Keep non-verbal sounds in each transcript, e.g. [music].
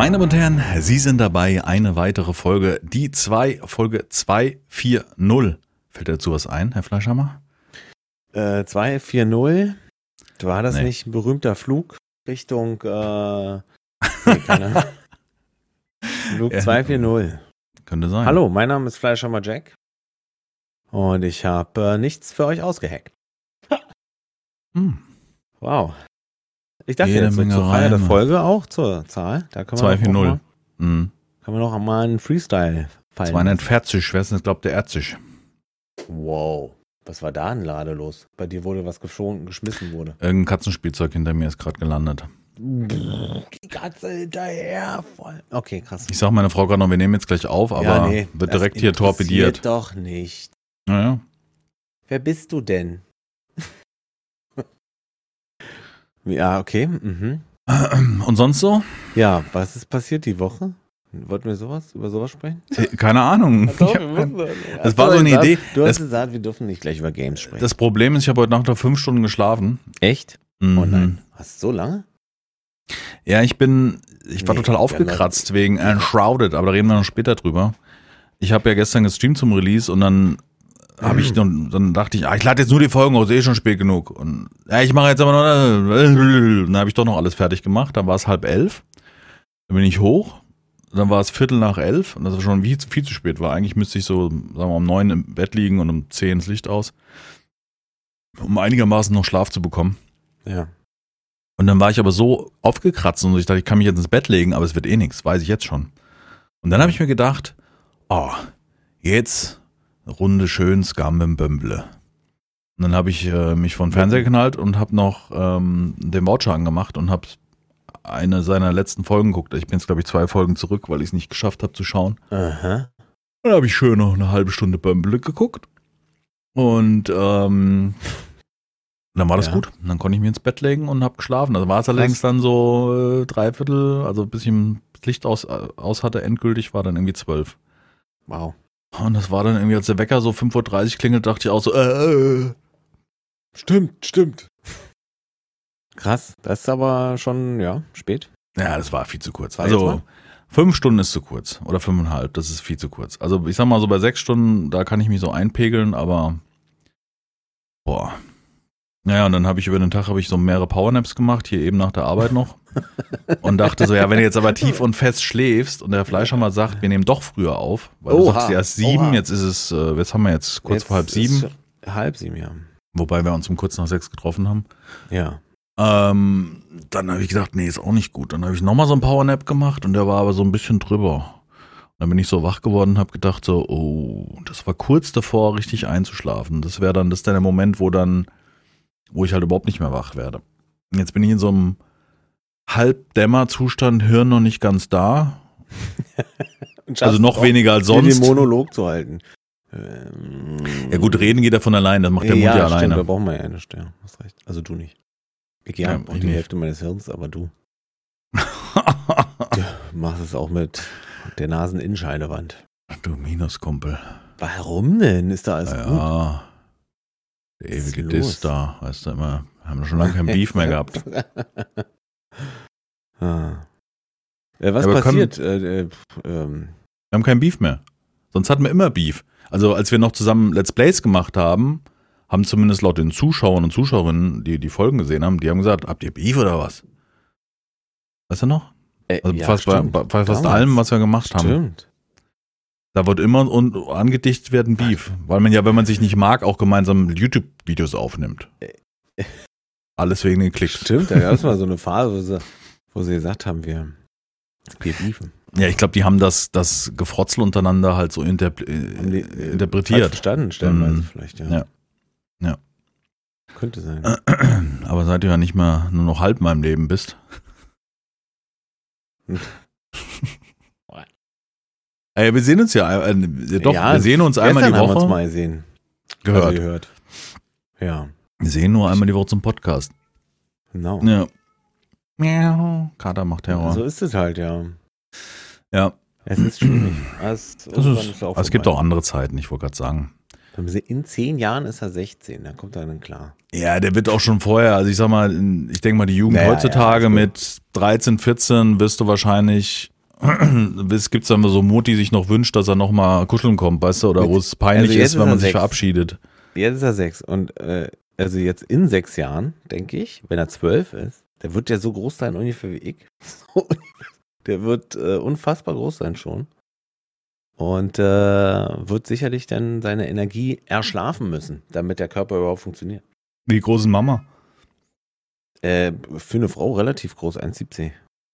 Meine Damen und Herren, Sie sind dabei. Eine weitere Folge, die 2, Folge 240. Fällt dazu was ein, Herr Fleischhammer? Äh, 240. War das Nee. nicht ein berühmter Flug Richtung, äh, nee, keine. [laughs] Flug Ja. 240. Könnte sein. Hallo, mein Name ist Fleischhammer Jack. Und ich habe äh, nichts für euch ausgeheckt. Hm. Wow. Ich dachte Jede jetzt Menge zur Feier der Reime. Folge auch zur Zahl. Da man, auch 240. mal, Hm. kann man auch mal einen Freestyle fallen. 240, wer ist denn das, glaubt der Erzig? Wow. Was war da ein Lade los? Bei dir wurde was geschoben, geschmissen wurde. Irgendein Katzenspielzeug hinter mir ist gerade gelandet. Die Katze hinterher. Voll. Okay, krass. Ich sag meiner Frau gerade noch, wir nehmen jetzt gleich auf, aber Ja, nee, wird direkt hier torpediert. doch nicht. Naja. Wer bist du denn? Ja, okay. Mhm. [clears throat] Und sonst so? Ja, was ist passiert die Woche? Wollten wir sowas, über sowas sprechen? Äh, Keine Ahnung. Hab kein- Das war so eine Idee. Du hast Das- gesagt, wir dürfen nicht gleich über Games sprechen. Das Problem ist, ich habe heute Nacht noch fünf Stunden geschlafen. Echt? Mhm. Oh nein. Hast du so lange? Ja, ich bin, ich war Nee, total aufgekratzt wegen Enshrouded, aber da reden wir noch später drüber. Ich habe ja gestern gestreamt zum Release und dann habe ich dann, dann dachte ich, ah, ich lade jetzt nur die Folgen aus, eh schon spät genug. Und ja, ich mache jetzt aber noch, [laughs] dann habe ich doch noch alles fertig gemacht. Dann war es halb elf, dann bin ich hoch, dann war es Viertel nach elf und das war schon viel, zu- viel zu spät war. Eigentlich müsste ich so, sagen wir mal, um neun im Bett liegen und um zehn das Licht aus, um einigermaßen noch Schlaf zu bekommen. Ja. Und dann war ich aber so aufgekratzt und ich dachte, ich kann mich jetzt ins Bett legen, aber es wird eh nichts, weiß ich jetzt schon. Und dann habe ich mir gedacht, oh, jetzt Runde schön Scam im Bömble. Und dann habe ich äh, mich vor den Fernseher geknallt und habe noch ähm, den Voucher angemacht und habe eine seiner letzten Folgen geguckt. Ich bin jetzt, glaube ich, zwei Folgen zurück, weil ich es nicht geschafft habe zu schauen. Aha. Dann habe ich schön noch eine halbe Stunde Bömble geguckt. Und ähm, dann war das Ja. gut. Und dann konnte ich mich ins Bett legen und habe geschlafen. Also war es allerdings dann so äh, dreiviertel, also bis ich das Licht aus, äh, aus hatte, endgültig war dann irgendwie zwölf. Wow. Und das war dann irgendwie, als der Wecker so 5.30 Uhr klingelt, dachte ich auch so, äh, äh. Stimmt, stimmt. Krass. Das ist aber schon, ja, spät. Ja, das war viel zu kurz. War Also mal? fünf Stunden ist zu kurz. Oder fünfeinhalb, das ist viel zu kurz. Also ich sag mal so bei sechs Stunden, da kann ich mich so einpegeln, aber boah. Naja, und dann habe ich über den Tag habe ich so mehrere Powernaps gemacht, hier eben nach der Arbeit noch. [laughs] und dachte so, ja, wenn du jetzt aber tief und fest schläfst und der Fleischhammer sagt, wir nehmen doch früher auf, weil du Oha, sagst erst sieben, oha. jetzt ist es, äh, jetzt haben wir jetzt kurz Jetzt vor halb sieben, Halb sieben, ja. wobei wir uns um kurz nach sechs getroffen haben. Ja. Ähm, dann habe ich gedacht, nee, ist auch nicht gut. Dann habe ich nochmal so einen Powernap gemacht und der war aber so ein bisschen drüber. Dann bin ich so wach geworden und habe gedacht so, oh, das war kurz davor, richtig einzuschlafen. Das wäre dann, das ist dann der Moment, wo dann, wo ich halt überhaupt nicht mehr wach werde. Jetzt bin ich in so einem Halbdämmerzustand, Hirn noch nicht ganz da. [laughs] Also noch weniger als Sonst. Den Monolog zu halten. Ähm, Ja gut, reden geht er von allein, das macht der Mund ja, ja stimmt, da alleine. brauchen wir ja eine Stelle. Hast recht. Also du nicht. Ich ja, Ja, auch die nicht. Hälfte meines Hirns, aber du. [laughs] Du machst es auch mit der Naseninnenscheidewand. du Minuskumpel. Warum denn? Ist da alles gut? ja. Der ewige? Diss da, weißt du immer, haben wir schon lange kein Beef mehr gehabt. [laughs] ah. äh, was aber passiert? Äh, äh, pf, ähm, Wir haben kein Beef mehr. Sonst hatten wir immer Beef. Also als wir noch zusammen Let's Plays gemacht haben, haben zumindest laut den Zuschauern und Zuschauerinnen, die die Folgen gesehen haben, die haben gesagt, habt ihr Beef oder was? Weißt du noch? äh, Also ja, fast bei, stimmt. bei fast allem, was wir gemacht haben. Stimmt. Da wird immer und angedichtet werden Beef. Weil man ja, wenn man sich nicht mag, auch gemeinsam YouTube-Videos aufnimmt. Alles wegen den Klicks. Stimmt, da gab es mal so eine Phase, wo sie, wo sie gesagt haben, wir, wir beefen. Ja, ich glaube, die haben das, das Gefrotzel untereinander halt so interp äh, äh, falsch interpretiert. verstanden, stellenweise Mhm. vielleicht, ja. Ja. Ja. Könnte sein. Aber seit du ja nicht mehr nur noch halb in meinem Leben bist. [laughs] Ey, wir sehen uns ja, äh, äh, doch, Ja, wir sehen uns einmal die Gestern haben wir uns Woche. mal gesehen. Gehört. Also gehört. Ja, Wir sehen nur einmal die Woche zum Podcast. genau. Ja. Miau. Kater macht Terror. So ist es halt, ja. ja. Es ist schwierig. Es, Das ist, aber es gibt auch andere Zeiten, ich wollte gerade sagen. In zehn Jahren ist er 16, dann kommt er dann klar. Ja, der wird auch schon vorher, also ich sag mal, ich denke mal, die Jugend Naja, heutzutage ja, mit 13, 14 wirst du wahrscheinlich, [clears throat] es gibt dann so Mut, die sich noch wünscht, dass er noch mal kuscheln kommt, weißt du, oder wo es peinlich Also ist, wenn man sich sechs. verabschiedet. Jetzt ist er sechs und äh, also jetzt in sechs Jahren, denke ich, wenn er zwölf ist, der wird ja so groß sein ungefähr wie ich. [laughs] Der wird äh, unfassbar groß sein schon. Und äh, wird sicherlich dann seine Energie erschlafen müssen, damit der Körper überhaupt funktioniert. Wie groß ist Mama? Äh, für eine Frau relativ groß, 1,70.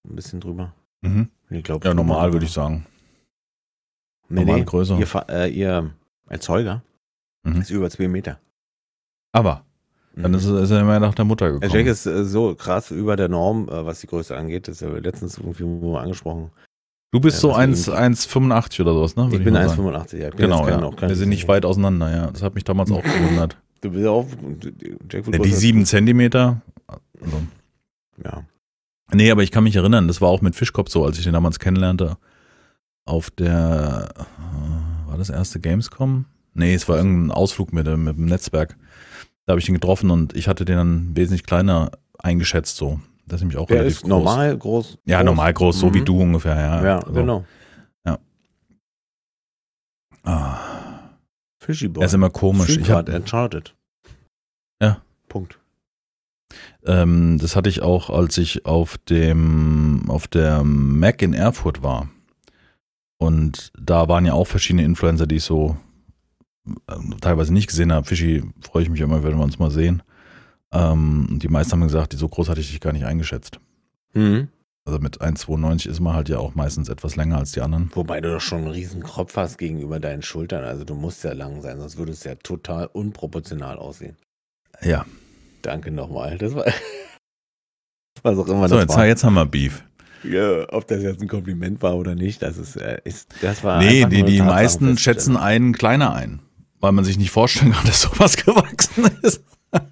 Ein bisschen drüber. Mhm. Ich glaub, Ja, normal würde ich sagen. Nee, normal nee, größer. Ihr, äh, ihr Erzeuger Mhm. ist über zwei Meter. Aber, dann ist, er- ist er immer nach der Mutter gekommen. Jack ist äh, so krass über der Norm, äh, was die Größe angeht. Das ist ja letztens irgendwie mal angesprochen. du bist Ja, so das 1 ist 1,85 oder sowas, ne? Ich Würde bin mal sagen. 1,85. Ja. Ich bin Genau, ja. auch Wir sind nicht weit auseinander, ja. Das hat mich damals auch [laughs] gewundert. Du bist auch. Jack Ja, die größer. sieben Zentimeter. Also, Ja. Nee, aber ich kann mich erinnern, das war auch mit Fischkopf so, als ich den damals kennenlernte. Auf der, äh, war das erste Gamescom? Nee, es war irgendein Ausflug mit, dem- mit dem Netzwerk. Da habe ich ihn getroffen und ich hatte den dann wesentlich kleiner eingeschätzt so. Das ist nämlich auch Der relativ ist groß. normal groß. Ja, groß. normal groß, so Mhm. wie du ungefähr, ja. Ja, Also, genau. Ah, Fishy Boy. er ist immer komisch. Stream Ich hab, gerade Uncharted. Ja. Punkt. Ähm, das hatte ich auch, als ich auf dem auf der Mac in Erfurt war. Und da waren ja auch verschiedene Influencer, die ich so ähm, teilweise nicht gesehen habe. Fischi freue ich mich immer, wenn wir uns mal sehen. Ähm, und die meisten haben gesagt, die so groß hatte ich dich gar nicht eingeschätzt. Mhm. Also mit 1,92 ist man halt ja auch meistens etwas länger als die anderen. Wobei du doch schon einen riesen Kropf hast gegenüber deinen Schultern. Also du musst ja lang sein, sonst würde es ja total unproportional aussehen. Ja. Danke nochmal. Das war. [laughs] Was auch immer So, das jetzt, war. jetzt haben wir Beef. Ja, ob das jetzt ein Kompliment war oder nicht, das ist, äh, ist das war. Nee, die, die meisten schätzen einen kleiner ein, weil man sich nicht vorstellen kann, [laughs] dass sowas gewachsen ist. [laughs]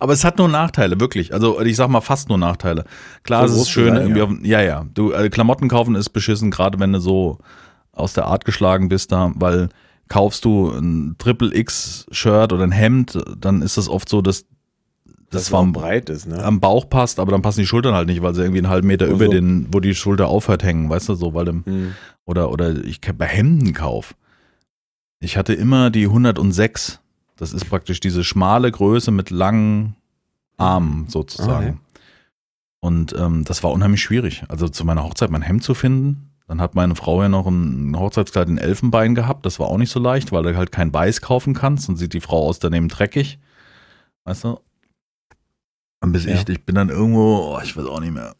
Aber es hat nur Nachteile, wirklich. Also ich sag mal fast nur Nachteile. Klar, So es ist schön, sein, ja. auf, ja, ja. Du, äh, Klamotten kaufen ist beschissen, gerade wenn du so aus der Art geschlagen bist da, weil kaufst du ein Triple X Shirt oder ein Hemd, dann ist das oft so, dass das zwar am, breit ist, ne? am Bauch passt, aber dann passen die Schultern halt nicht, weil sie irgendwie einen halben Meter Ach über so. den, wo die Schulter aufhört, hängen, weißt du, so, weil dem, Hm. oder, oder ich bei Hemdenkauf. Ich hatte immer die 106. Das ist praktisch diese schmale Größe mit langen Armen sozusagen. Okay. Und ähm, das war unheimlich schwierig. Also zu meiner Hochzeit mein Hemd zu finden. Dann hat meine Frau ja noch ein Hochzeitskleid in Elfenbein gehabt. Das war auch nicht so leicht, weil du halt kein Weiß kaufen kannst. Dann sieht die Frau aus daneben dreckig. Weißt du? Dann bis Ja. ich, ich bin dann irgendwo, oh, ich weiß auch nicht mehr.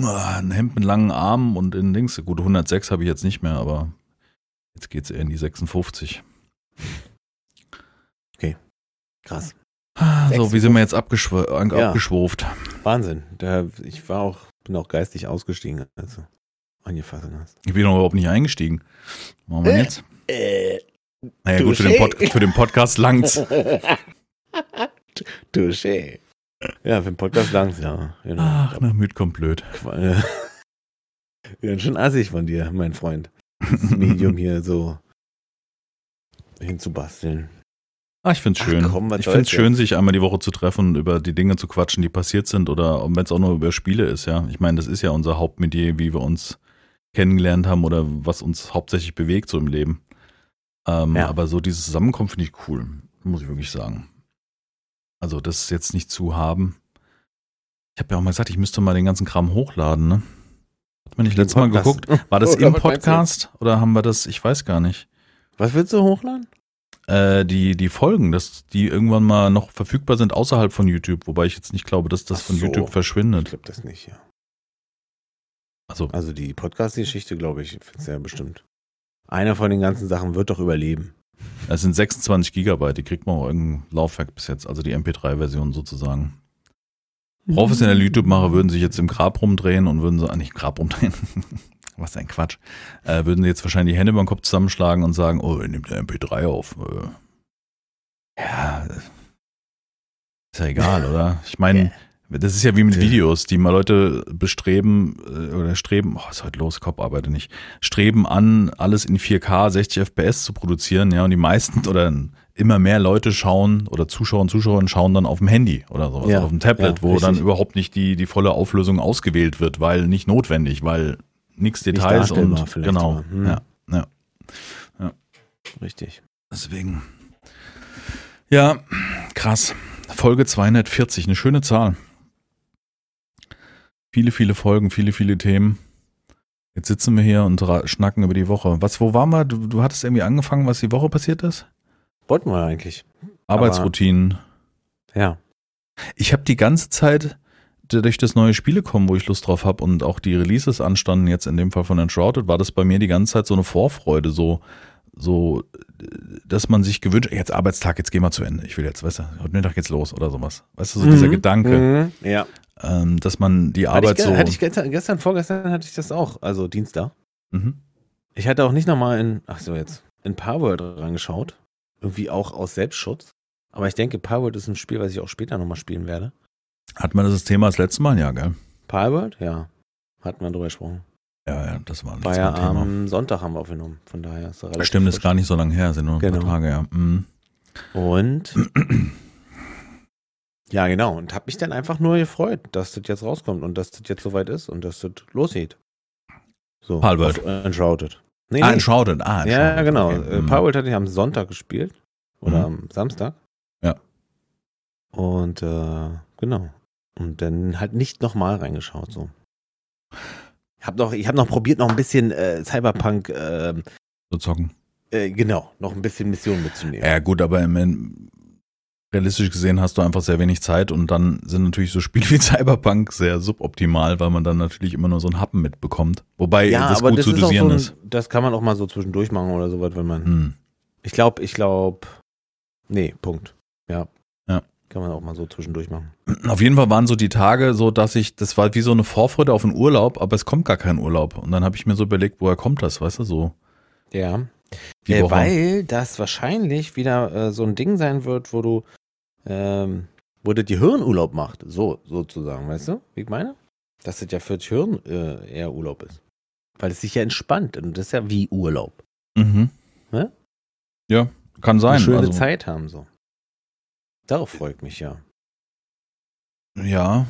Ah, Ein Hemd mit langen Armen und in Dings. Gut, 106 habe ich jetzt nicht mehr, aber jetzt geht's eher in die 56. Krass. Ah, So, wie sind wir jetzt abgeschw Ja. abgeschwurft? Wahnsinn. Da, ich war auch, bin auch geistig ausgestiegen, als du angefangen hast. Ich bin noch überhaupt nicht eingestiegen. Machen wir denn jetzt? Äh, Naja, gut, für den, Pod für den Podcast langt's. [laughs] Touché. Ja, für den Podcast langs, ja. Genau. Ach, na, müd kommt blöd. Ja, Ganz schön assig von dir, mein Freund. Das Medium hier so hinzubasteln. Ah, ich find's Ach, schön. komm, was ich find's schön, sich einmal die Woche zu treffen und über die Dinge zu quatschen, die passiert sind oder wenn es auch nur über Spiele ist, ja. Ich meine, das ist ja unser Hauptmedier, wie wir uns kennengelernt haben oder was uns hauptsächlich bewegt so im Leben. Ähm, Ja. Aber so dieses Zusammenkommen finde ich cool, muss ich wirklich sagen. Also das jetzt nicht zu haben. Ich habe ja auch mal gesagt, ich müsste mal den ganzen Kram hochladen, ne? Hat man nicht letztes Mal geguckt? War das [laughs] im? Podcast oder haben wir das? Ich weiß gar nicht. Was willst du hochladen? Äh, die, die Folgen, dass die irgendwann mal noch verfügbar sind außerhalb von YouTube, wobei ich jetzt nicht glaube, dass das Ach von so. YouTube Ich verschwindet. glaube das nicht, ja. Also, Also die Podcast-Geschichte, glaube ich, findest du ja bestimmt. Einer von den ganzen Sachen wird doch überleben. es sind 26 Gigabyte, die kriegt man auch irgendein Laufwerk bis jetzt, also die MP3-Version sozusagen. Professionelle YouTube-Macher würden sich jetzt im Grab rumdrehen und würden so, ah, nicht im Grab rumdrehen, [laughs] was ein Quatsch, äh, würden jetzt wahrscheinlich die Hände über den Kopf zusammenschlagen und sagen, oh, nimmt der MP3 auf. Äh, ja, ist ja egal, oder? Ich meine, Das ist ja wie mit Ja. Videos, die mal Leute bestreben äh, oder streben, oh, ist heute los, Kopf arbeite nicht, streben an, alles in 4K 60 FPS zu produzieren, ja, und die meisten [laughs] oder immer mehr Leute schauen oder Zuschauer und Zuschauerinnen schauen dann auf dem Handy oder sowas, Ja, oder auf dem Tablet, ja, wo dann richtig. überhaupt nicht die, die volle Auflösung ausgewählt wird, weil nicht notwendig, weil nichts Details darstellbar und genau. Hm. ja, ja. Richtig. Deswegen. Ja, krass. Folge 240, eine schöne Zahl. Viele, viele Folgen, viele, viele Themen. Jetzt sitzen wir hier und schnacken über die Woche. Was, wo waren wir? Du, du hattest irgendwie angefangen, was die Woche passiert ist? Wollten wir eigentlich. Arbeitsroutinen. Ja. Ich habe die ganze Zeit durch das neue Spiele kommen, wo ich Lust drauf habe und auch die Releases anstanden, jetzt in dem Fall von Enshrouded, war das bei mir die ganze Zeit so eine Vorfreude, so, so, dass man sich gewünscht, jetzt Arbeitstag, jetzt gehen wir zu Ende. Ich will jetzt, weißt du, heute Mittag geht's los oder sowas. Weißt du, so dieser Mhm. Gedanke, Mhm. Ja. Ähm, dass man die Hatte Arbeit ich, ge- so. hatte ich gestern, gestern, vorgestern hatte ich das auch, also Dienstag. mhm. Ich hatte auch nicht nochmal in, ach so jetzt, in Powerworld reingeschaut. Irgendwie auch aus Selbstschutz. Aber ich denke, Powerworld ist ein Spiel, was ich auch später nochmal spielen werde. Hat man das Thema das letzte Mal? Ja, gell? Powerworld? Ja. Hatten wir drüber gesprochen. Ja, ja, das war, das War ja ein Thema. am Sonntag haben wir aufgenommen. Von daher ist relativ Stimmt, ist frisch. gar nicht so lange her, sind nur ein Genau. paar Tage, ja. Mhm. Und [clears throat] ja, genau. Und habe mich dann einfach nur gefreut, dass das jetzt rauskommt und dass das jetzt soweit ist und dass das losgeht. So. Palworld. Enshrouded. Nee, Ah, nee. Enshrouded, ah, Ja, Enshrouded, genau. okay. Äh, Mhm. Powerworld hatte ich am Sonntag gespielt. Oder Mhm. am Samstag. Ja. Und äh, genau. Und dann halt nicht nochmal reingeschaut. So. Ich habe noch, ich hab noch probiert, noch ein bisschen äh, Cyberpunk, äh, So zocken. äh, genau, noch ein bisschen Mission mitzunehmen. Ja, gut, aber im, realistisch gesehen hast du einfach sehr wenig Zeit und dann sind natürlich so Spiele [laughs] wie Cyberpunk sehr suboptimal, weil man dann natürlich immer nur so einen Happen mitbekommt. Wobei das gut zu ist auch dosieren so ein, ist. Das kann man auch mal so zwischendurch machen oder sowas, wenn man. Hm. Ich glaube, ich glaube. Nee, Punkt. Ja. Ja. Kann man auch mal so zwischendurch machen. Auf jeden Fall waren so die Tage so, dass ich, das war wie so eine Vorfreude auf einen Urlaub, aber es kommt gar kein Urlaub. Und dann habe ich mir so überlegt, woher kommt das, weißt du, so Ja. Äh, weil das wahrscheinlich wieder äh, so ein Ding sein wird, wo du, ähm, wo das Gehirnurlaub macht. So, sozusagen, weißt du, wie ich meine? Dass das ja für das Hirn äh, eher Urlaub ist. Weil es sich ja entspannt und das ist ja wie Urlaub. Mhm. Hä? Ja, kann sein. Eine schöne also, Zeit haben so. Darauf freue ich mich ja. Ja.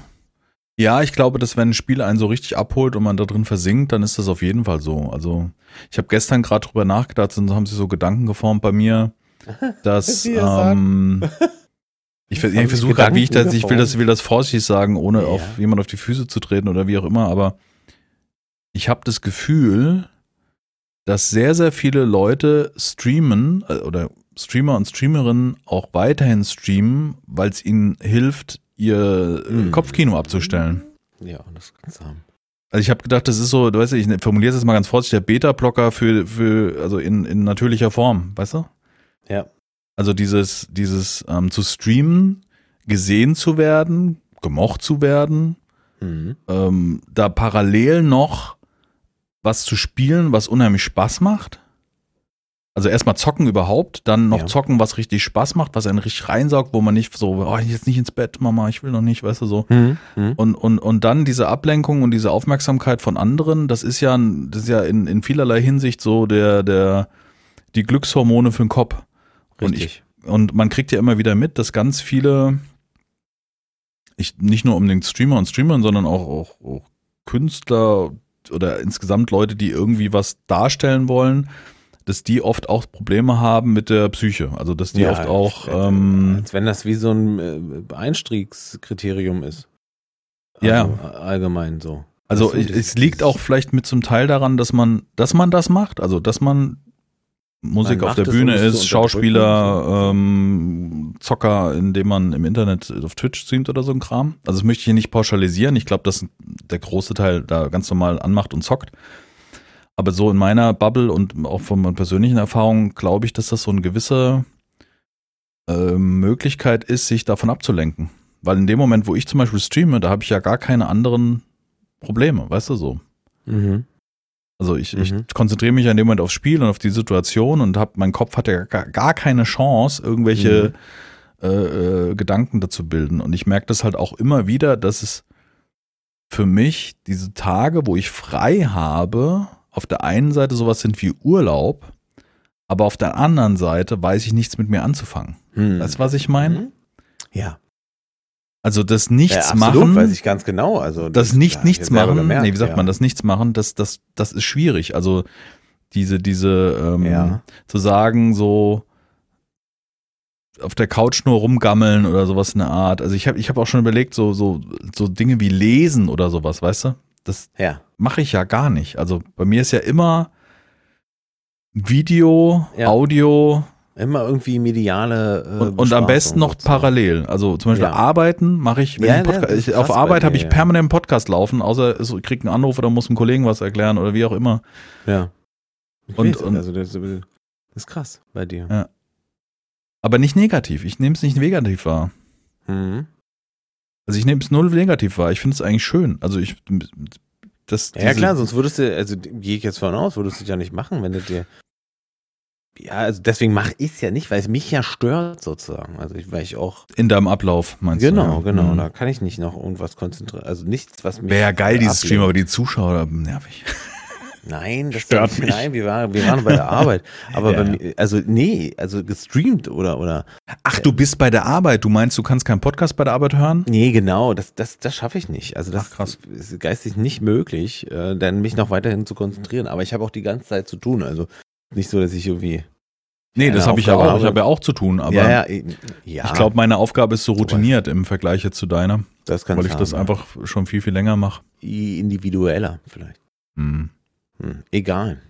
Ja, ich glaube, dass wenn ein Spiel einen so richtig abholt und man da drin versinkt, dann ist das auf jeden Fall so. Also, ich habe gestern gerade drüber nachgedacht, und haben sich so Gedanken geformt bei mir, [laughs] dass ähm, [laughs] ich, ich versuche gerade, wie ich das, ich will das, will das vorsichtig sagen, ohne Ja. auf jemand auf die Füße zu treten oder wie auch immer, aber ich habe das Gefühl, dass sehr, sehr viele Leute streamen äh, oder Streamer und Streamerinnen auch weiterhin streamen, weil es ihnen hilft, ihr äh, Mhm. Kopfkino abzustellen. Ja, das kannst du haben. Also ich habe gedacht, das ist so, du weißt, ich formuliere es jetzt mal ganz vorsichtig, der Beta-Blocker für, für, also in, in natürlicher Form, weißt du? Also dieses, dieses ähm, zu streamen, gesehen zu werden, gemocht zu werden, Mhm. ähm, da parallel noch was zu spielen, was unheimlich Spaß macht. Also erstmal zocken überhaupt, dann noch Ja. zocken, was richtig Spaß macht, was einen richtig reinsaugt, wo man nicht so, oh, jetzt nicht ins Bett, Mama, ich will noch nicht, weißt du so. Mhm. Mhm. Und, und, und dann diese Ablenkung und diese Aufmerksamkeit von anderen, das ist ja, das ist ja in, in vielerlei Hinsicht so der, der, die Glückshormone für den Kopf. Und ich, und man kriegt ja immer wieder mit, dass ganz viele, ich, nicht nur um den Streamer und Streamern, sondern auch, auch, auch Künstler oder insgesamt Leute, die irgendwie was darstellen wollen, dass die oft auch Probleme haben mit der Psyche. Also dass die Ja, oft auch, äh, ähm, Als wenn das wie so ein äh, Einstiegskriterium ist. Ja. Also, allgemein so. also es liegt auch vielleicht mit zum Teil daran, dass man, dass man das macht, also dass man Musik Man auf der Bühne es ist, Schauspieler, ähm, Zocker, indem man im Internet auf Twitch streamt oder so ein Kram. Also das möchte ich hier nicht pauschalisieren. Ich glaube, dass der große Teil da ganz normal anmacht und zockt. Aber so in meiner Bubble und auch von meinen persönlichen Erfahrungen glaube ich, dass das so eine gewisse äh, Möglichkeit ist, sich davon abzulenken. Weil in dem Moment, wo ich zum Beispiel streame, da habe ich ja gar keine anderen Probleme, weißt du so. Mhm. Also ich, ich Mhm. konzentriere mich ja in dem Moment aufs Spiel und auf die Situation und hab, mein Kopf hat ja gar, gar keine Chance, irgendwelche äh, äh, Gedanken dazu bilden. Und ich merke das halt auch immer wieder, dass es für mich diese Tage, wo ich frei habe, auf der einen Seite sowas sind wie Urlaub, aber auf der anderen Seite weiß ich nichts mit mir anzufangen. Hm. Weißt du, was ich meine? Mhm. Ja. Also das Nichts ja, absolut, machen. weiß ich ganz genau. Also das nicht ja, nichts machen, gemerkt, nee, wie sagt ja. man, das nichts machen, das, das, das ist schwierig. Also diese, diese, ähm, Ja. zu sagen, so auf der Couch nur rumgammeln oder sowas in der Art. Also ich habe ich hab auch schon überlegt, so, so, so Dinge wie lesen oder sowas, weißt du? Das Ja, mache ich ja gar nicht. Also bei mir ist ja immer Video. Audio immer irgendwie mediale. Äh, und, und am besten noch sozusagen. parallel. Also zum Beispiel Ja. arbeiten mache ich, Ja, ich, ja, das ich auf Arbeit habe ich permanent einen Podcast laufen, außer es kriegt einen Anruf oder muss einem Kollegen was erklären oder wie auch immer. Ja. Ich Und- und- also das, das ist krass bei dir. Ja. Aber nicht negativ. Ich nehme es nicht negativ wahr. Mhm. Also ich nehme es null negativ wahr. Ich finde es eigentlich schön. Also ich das Ja, klar, sonst würdest du, also gehe ich jetzt von aus, würdest du es ja nicht machen, wenn du dir. Ja, also deswegen mache ich es ja nicht, weil es mich ja stört sozusagen. Also ich, weil ich auch. in deinem Ablauf meinst Genau, du? ja. genau. Mhm. Da kann ich nicht noch irgendwas konzentrieren. Also nichts, was mich. Wäre ja geil, äh, dieses ablenkt. Stream, aber die Zuschauer nervig. Nein, das Stört nicht, mich. Nein, wir waren, wir waren bei der [laughs] Arbeit. Aber Ja. bei mir, also nee, also gestreamt oder oder. Ach, du bist bei der Arbeit. Du meinst, du kannst keinen Podcast bei der Arbeit hören? Nee, genau, das, das, das schaffe ich nicht. Also das Ach, krass. ist geistig nicht möglich, äh, dann mich noch weiterhin zu konzentrieren. Aber ich habe auch die ganze Zeit zu tun. Also nicht so, dass ich irgendwie. Nee, das habe ich ja auch. Ich habe. ja auch zu tun, aber ja, ja, ja. ich glaube, meine Aufgabe ist so routiniert im Vergleich jetzt zu deiner, das kann weil ich das einfach schon viel, viel länger mache. individueller vielleicht. Hm. Hm, egal.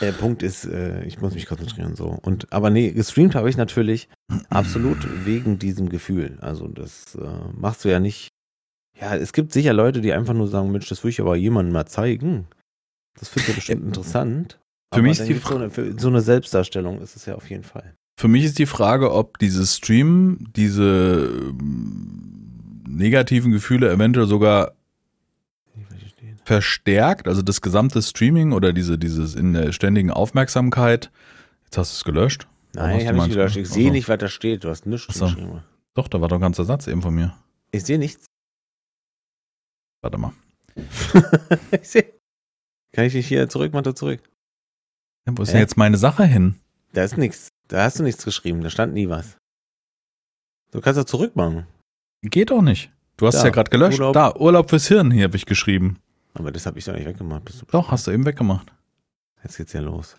Der Punkt ist, äh, ich muss mich konzentrieren so. Und aber nee, gestreamt habe ich natürlich absolut wegen diesem Gefühl. Also das äh, machst du ja nicht. Ja, es gibt sicher Leute, die einfach nur sagen, Mensch, das will ich aber jemandem mal zeigen. Das findet er bestimmt interessant. Für mich ist die gibt's so so eine Selbstdarstellung ist es ja auf jeden Fall. Für mich ist die Frage, ob dieses Stream diese ähm, negativen Gefühle eventuell sogar verstärkt, also das gesamte Streaming oder diese, dieses in der ständigen Aufmerksamkeit. Jetzt hast du es gelöscht. Nein, ich habe nicht gelöscht. Ich sehe nicht, was da steht. Du hast nichts Ach so. geschrieben. Doch, da war doch ein ganzer Satz eben von mir. Ich sehe nichts. Warte mal. [laughs] ich sehe. Kann ich dich hier zurück, Mathe zurück? Ja, wo ist Hä? denn jetzt meine Sache hin? Da ist nichts. Da hast du nichts geschrieben. Da stand nie was. Du kannst doch zurückmachen. Geht doch nicht. Du hast Da, es ja gerade gelöscht. Urlaub. Da, Urlaub fürs Hirn, hier habe ich geschrieben. Aber das habe ich doch nicht weggemacht. Doch, hast du eben weggemacht. Jetzt geht's ja los.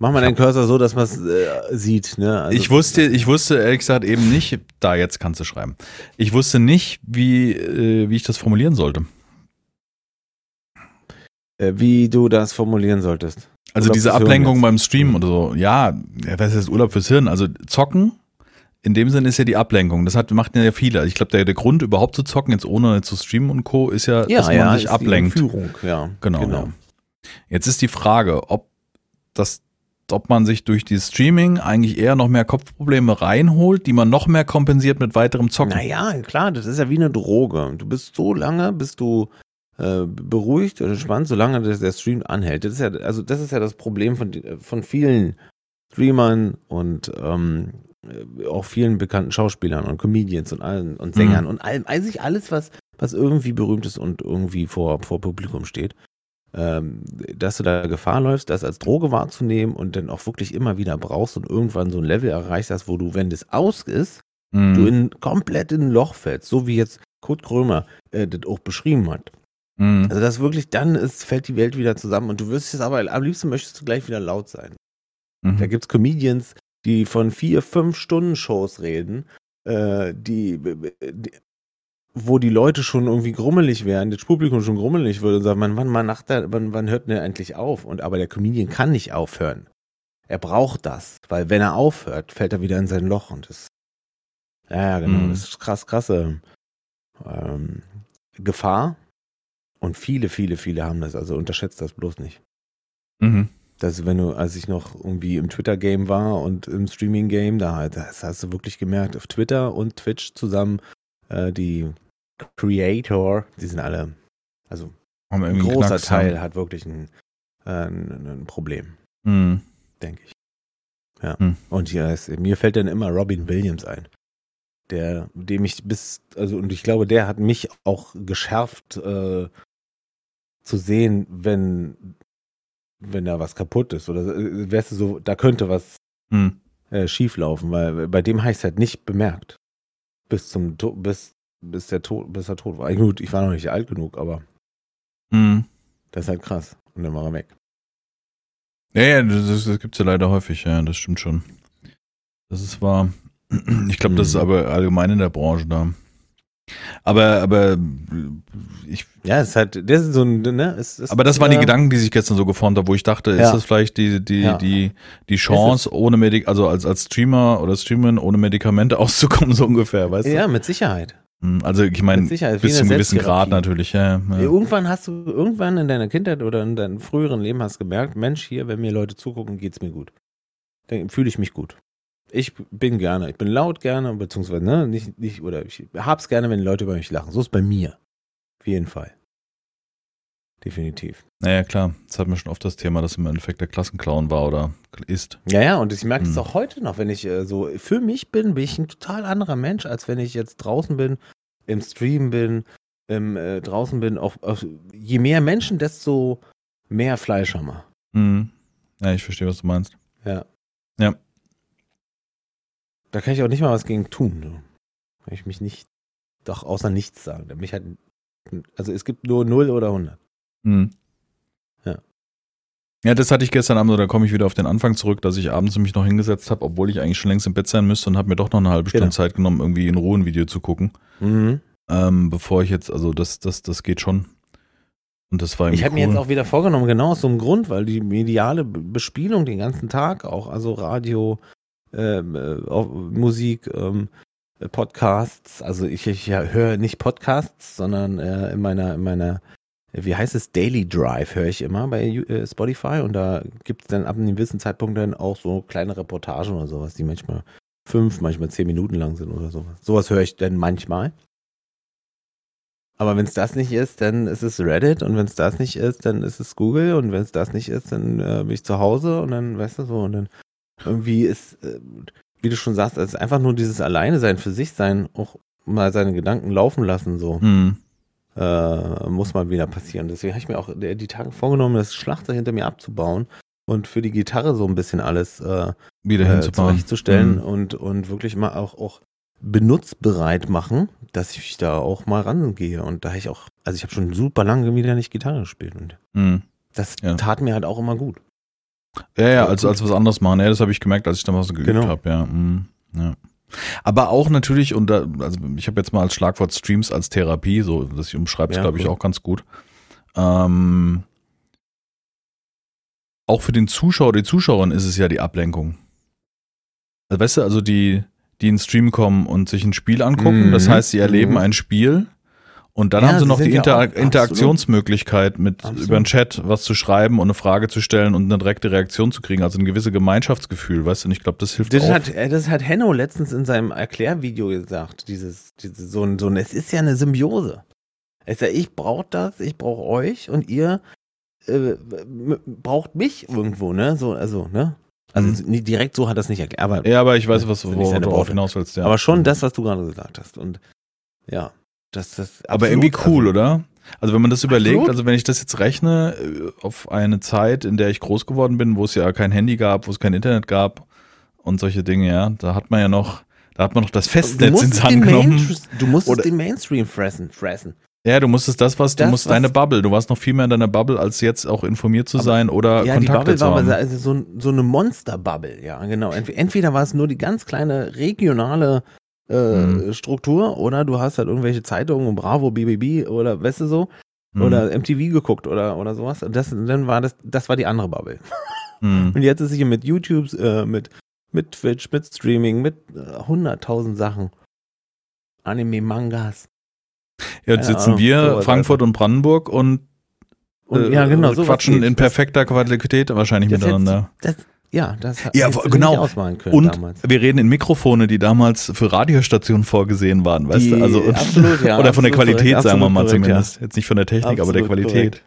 Mach mal deinen Cursor so, dass man es äh, sieht. Ne? Also, ich wusste, ich wusste ehrlich gesagt eben nicht, da jetzt kannst du schreiben. Ich wusste nicht, wie, äh, wie ich das formulieren sollte. äh, wie du das formulieren solltest. Also Urlaub diese Ablenkung jetzt. beim Stream oder so. Ja, ja, was ist Urlaub fürs Hirn? Also zocken, in dem Sinn ist ja die Ablenkung. Das hat, macht ja viele. Ich glaube, der, der Grund überhaupt zu zocken, jetzt ohne zu streamen und Co., ist ja, dass man sich ist die ablenkt. Führung, ja. Genau. Ja. Jetzt ist die Frage, ob das, ob man sich durch die Streaming eigentlich eher noch mehr Kopfprobleme reinholt, die man noch mehr kompensiert mit weiterem Zocken. Naja, klar, das ist ja wie eine Droge. Du bist so lange, bis du äh, beruhigt und entspannt, solange das, der Stream anhält. Das ist ja, also das ist ja das Problem von, von vielen Streamern und ähm, äh, auch vielen bekannten Schauspielern und Comedians und allen und Sängern Mhm. und allem, eigentlich alles, was, was irgendwie berühmt ist und irgendwie vor, vor Publikum steht. Ähm, dass du da Gefahr läufst, das als Droge wahrzunehmen und dann auch wirklich immer wieder brauchst und irgendwann so ein Level erreichst hast, wo du, wenn das aus ist, Mhm. du in komplett in ein Loch fällst, so wie jetzt Kurt Krömer äh, das auch beschrieben hat. Mhm. Also das wirklich, dann ist, fällt die Welt wieder zusammen und du wirst es aber, am liebsten möchtest du gleich wieder laut sein. Da Mhm. gibt's Comedians, die von vier, fünf Stunden Shows reden, äh, die, die, wo die Leute schon irgendwie grummelig wären, das Publikum schon grummelig würde und sagen, man, wann, wann, wann, wann hört der endlich auf? Und aber der Comedian kann nicht aufhören. Er braucht das, weil wenn er aufhört, fällt er wieder in sein Loch und das, ja, ja, genau, Mhm. das ist krass, krasse ähm, Gefahr. Und viele, viele, viele haben das, also unterschätzt das bloß nicht. Mhm. dass wenn du, als ich noch irgendwie im Twitter-Game war und im Streaming-Game, da das hast du wirklich gemerkt, auf Twitter und Twitch zusammen, äh, die Creator, die sind alle, also Haben ein großer Knacks, Teil ja. hat wirklich ein, äh, ein, ein Problem, Mhm. denke ich. Ja. Hm. Und ja, es, mir fällt dann immer Robin Williams ein. Der, dem ich bis, also, und ich glaube, der hat mich auch geschärft, äh, zu sehen, wenn, wenn da was kaputt ist. Oder äh, weißt du, so, da könnte was Hm. äh, schief laufen, weil bei dem habe ich es halt nicht bemerkt. Bis zum To bis, bis der Tod, bis er tot war. Gut, ich war noch nicht alt genug, aber Hm. das ist halt krass. Und dann war er weg. Ja, ja, das, das gibt's ja leider häufig, ja, das stimmt schon. Das ist wahr. Ich glaube, das ist Mhm. aber allgemein in der Branche da. Aber, aber ich, Ja, es ist halt, das ist so ein, ne, es ist, aber das waren die äh, Gedanken, die sich gestern so geformt haben, wo ich dachte, ist Ja. das vielleicht die, die, Ja. die, die Chance, ohne Medik, also als, als Streamer oder Streamerin ohne Medikamente [laughs] auszukommen, so ungefähr, weißt Ja, mit Sicherheit. du? Hm, Also ich meine, Mit Sicherheit. bis zu eine einem gewissen Grad natürlich, ja. ja. Irgendwann hast du, irgendwann in deiner Kindheit oder in deinem früheren Leben hast gemerkt, Mensch, hier, wenn mir Leute zugucken, geht's mir gut. Dann fühle ich mich gut. Ich bin gerne, ich bin laut gerne, beziehungsweise, ne, nicht, nicht, oder ich hab's gerne, wenn Leute über mich lachen. So ist bei mir. Auf jeden Fall. Definitiv. Naja, klar. Das hatten wir schon oft das Thema, dass im Endeffekt der Klassenclown war oder ist. Ja, ja, und ich merke es Hm. auch heute noch, wenn ich äh, so für mich bin, bin ich ein total anderer Mensch, als wenn ich jetzt draußen bin, im Stream bin, im, äh, draußen bin. Auf, auf, je mehr Menschen, desto mehr Fleischhammer. Hm. Ja, ich verstehe, was du meinst. Ja. Ja. Da kann ich auch nicht mal was gegen tun. So. Kann ich mich nicht, doch außer nichts sagen. Mich halt, also es gibt nur 0 oder 100. Hm. Ja. Ja, das hatte ich gestern Abend, da komme ich wieder auf den Anfang zurück, dass ich abends mich noch hingesetzt habe, obwohl ich eigentlich schon längst im Bett sein müsste und habe mir doch noch eine halbe Stunde Genau. Zeit genommen, irgendwie in Ruhe ein Video zu gucken. Mhm. Ähm, bevor ich jetzt, also das, das, das geht schon. Und das war Ich habe cool. mir jetzt auch wieder vorgenommen, genau aus so einem Grund, weil die mediale Be- Bespielung den ganzen Tag auch, also Radio, ähm, äh, Musik, ähm, äh, Podcasts, also ich, ich ja, höre nicht Podcasts, sondern äh, in meiner, in meiner, äh, wie heißt es, Daily Drive höre ich immer bei äh, Spotify. Und da gibt es dann ab einem gewissen Zeitpunkt dann auch so kleine Reportagen oder sowas, die manchmal fünf, manchmal zehn Minuten lang sind oder sowas. Sowas höre ich dann manchmal. Aber wenn es das nicht ist, dann ist es Reddit. Und wenn es das nicht ist, dann ist es Google. Und wenn es das nicht ist, dann äh, bin ich zu Hause. Und dann, weißt du so, und dann irgendwie ist, äh, wie du schon sagst, es ist einfach nur dieses Alleine sein, für sich sein, auch mal seine Gedanken laufen lassen, so, Hm. äh, muss mal wieder passieren. Deswegen habe ich mir auch die Tage vorgenommen, das Schlachter hinter mir abzubauen und für die Gitarre so ein bisschen alles äh, Wieder äh, hinzubauen. zurechtzustellen Hm. und, und wirklich mal auch, auch benutzbereit machen, dass ich da auch mal rangehe. Und da ich auch, also ich habe schon super lange wieder nicht Gitarre gespielt und Hm. das Ja. tat mir halt auch immer gut. Ja, ja, als, als was anderes machen. Ja, das habe ich gemerkt, als ich damals so geübt Genau. habe, ja. Hm. ja. Aber auch natürlich, und da, also ich habe jetzt mal als Schlagwort Streams als Therapie, so das ich umschreibe, Ja, glaube ich, auch ganz gut. Ähm, auch für den Zuschauer, die Zuschauerin ist es ja die Ablenkung. Also, weißt du, also die, die in den Stream kommen und sich ein Spiel angucken, Mhm. das heißt, sie erleben Mhm. ein Spiel und dann Ja, haben sie noch die ja Inter auch- absolut. Interaktionsmöglichkeit mit Absolut. über den Chat was zu schreiben und eine Frage zu stellen und eine direkte Reaktion zu kriegen, also ein gewisses Gemeinschaftsgefühl, weißt du, und ich glaube, das hilft Das auch. hat, äh, das hat Henno letztens in seinem Erklärvideo gesagt. Dieses, dieses so ein, so ein, es ist ja eine Symbiose. Er sagt, ich brauche das, ich brauche euch und ihr äh, braucht mich irgendwo, ne? So, also, ne? Also Mhm. direkt so hat es nicht erklärt, aber ja, aber ich weiß, was worauf du hinaus willst, ja. Aber schon das, was du gerade gesagt hast. Und ja, das, das Aber irgendwie cool, also, oder? Also wenn man das überlegt, Absolut. also wenn ich das jetzt rechne äh, auf eine Zeit, in der ich groß geworden bin, wo es ja kein Handy gab, wo es kein Internet gab und solche Dinge, ja, da hat man ja noch, da hat man noch das Festnetz ins Hand genommen. Main, du musst Oder- den Mainstream fressen. fressen. Ja, du musstest das, was, du Das, musst was- deine Bubble, du warst noch viel mehr in deiner Bubble, als jetzt auch informiert zu sein oder Ja, die Kontakte Bubble zu war haben. aber also so, so eine Monster-Bubble, ja, genau. Ent- Entweder war es nur die ganz kleine regionale äh, Mhm. Struktur oder du hast halt irgendwelche Zeitungen, Bravo, BBB oder weißt du so, Hm, oder MTV geguckt oder, oder sowas. Und das, dann war das, das war die andere Bubble. hm. Und jetzt ist hier mit YouTube, äh, mit, mit Twitch, mit Streaming, mit äh, hunderttausend Sachen. Anime, Mangas. Ja, Jetzt sitzen Ahnung, wir, sowas Frankfurt und Brandenburg und, Und, äh, ja, genau, sowas quatschen in perfekter Qualität wahrscheinlich Das miteinander. Das, ja, das hat Ja, genau. nicht ausmalen können Und damals. wir reden in Mikrofone, die damals für Radiostationen vorgesehen waren, weißt Die- du? Also, absolut, [laughs] ja, oder von der absolut Qualität, korrekt, sagen wir absolut mal korrekt, zumindest. Jetzt nicht von der Technik, aber der Absolut Qualität.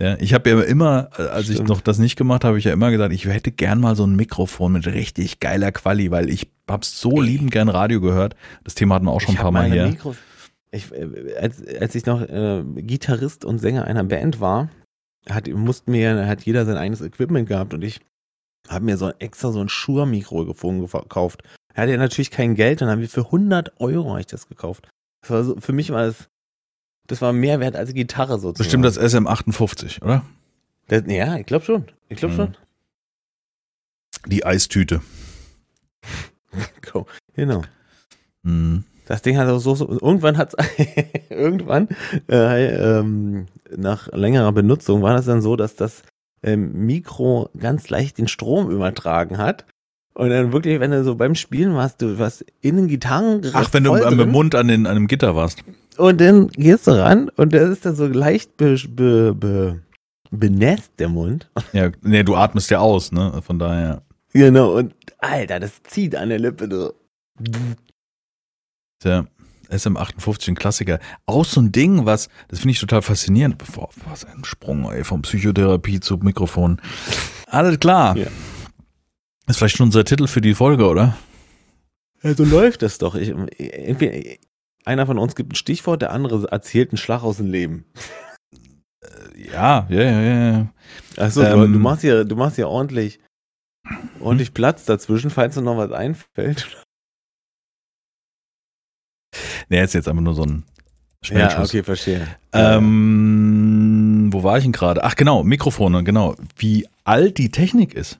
Ja, ich habe ja immer, äh, als ich Stimmt. noch das nicht gemacht habe, ich ja immer gesagt, ich hätte gern mal so ein Mikrofon mit richtig geiler Quali, weil ich hab's so liebend gern Radio gehört. Das Thema hatten wir auch schon ein Ich paar hab Mal hier. Mikros, ich, äh, als, als ich noch äh, Gitarrist und Sänger einer Band war, hat, mussten wir, hat jeder sein eigenes Equipment gehabt und ich habe mir so extra so ein Shure-Mikrofon gekauft. Er hatte ja natürlich kein Geld und dann haben wir für 100 Euro habe ich das gekauft. Das war so, für mich war das, das war mehr wert als die Gitarre sozusagen. Bestimmt das SM58, oder? das ja, ich glaube schon. Ich glaube Mhm. schon. Die Eistüte. [laughs] Genau. Mhm. Das Ding hat auch so, so irgendwann hat [laughs] irgendwann äh, ähm, nach längerer Benutzung war das dann so, dass das ähm, Mikro ganz leicht den Strom übertragen hat. Und dann wirklich, wenn du so beim Spielen warst, du warst in den Gitarren Ach, wenn du voll am drin, Mund an, den, an dem Gitter warst. und dann gehst du ran und der ist dann so leicht be, be, be, benässt, der Mund. Ja, nee, du atmest ja aus, ne? Von daher. Genau, und Alter, das zieht an der Lippe. Du. Der SM58, ein Klassiker. Auch so ein Ding, was, das finde ich total faszinierend. Boah, was ein Sprung, ey, vom Psychotherapie zu Mikrofon. Alles klar. Ja. Ist vielleicht schon unser Titel für die Folge, oder? Ja, so läuft das doch. Ich, entweder einer von uns gibt ein Stichwort, der andere erzählt einen Schlag aus dem Leben. Ja, ja, ja, ja. Achso, Ähm, du, machst ja, du machst ja ordentlich, ordentlich Platz dazwischen, falls dir noch was einfällt. Nee, ist jetzt einfach nur so ein Schnellschuss. okay, verstehe. Ähm, wo war ich denn gerade? Ach genau, Mikrofone, genau. Wie alt die Technik ist.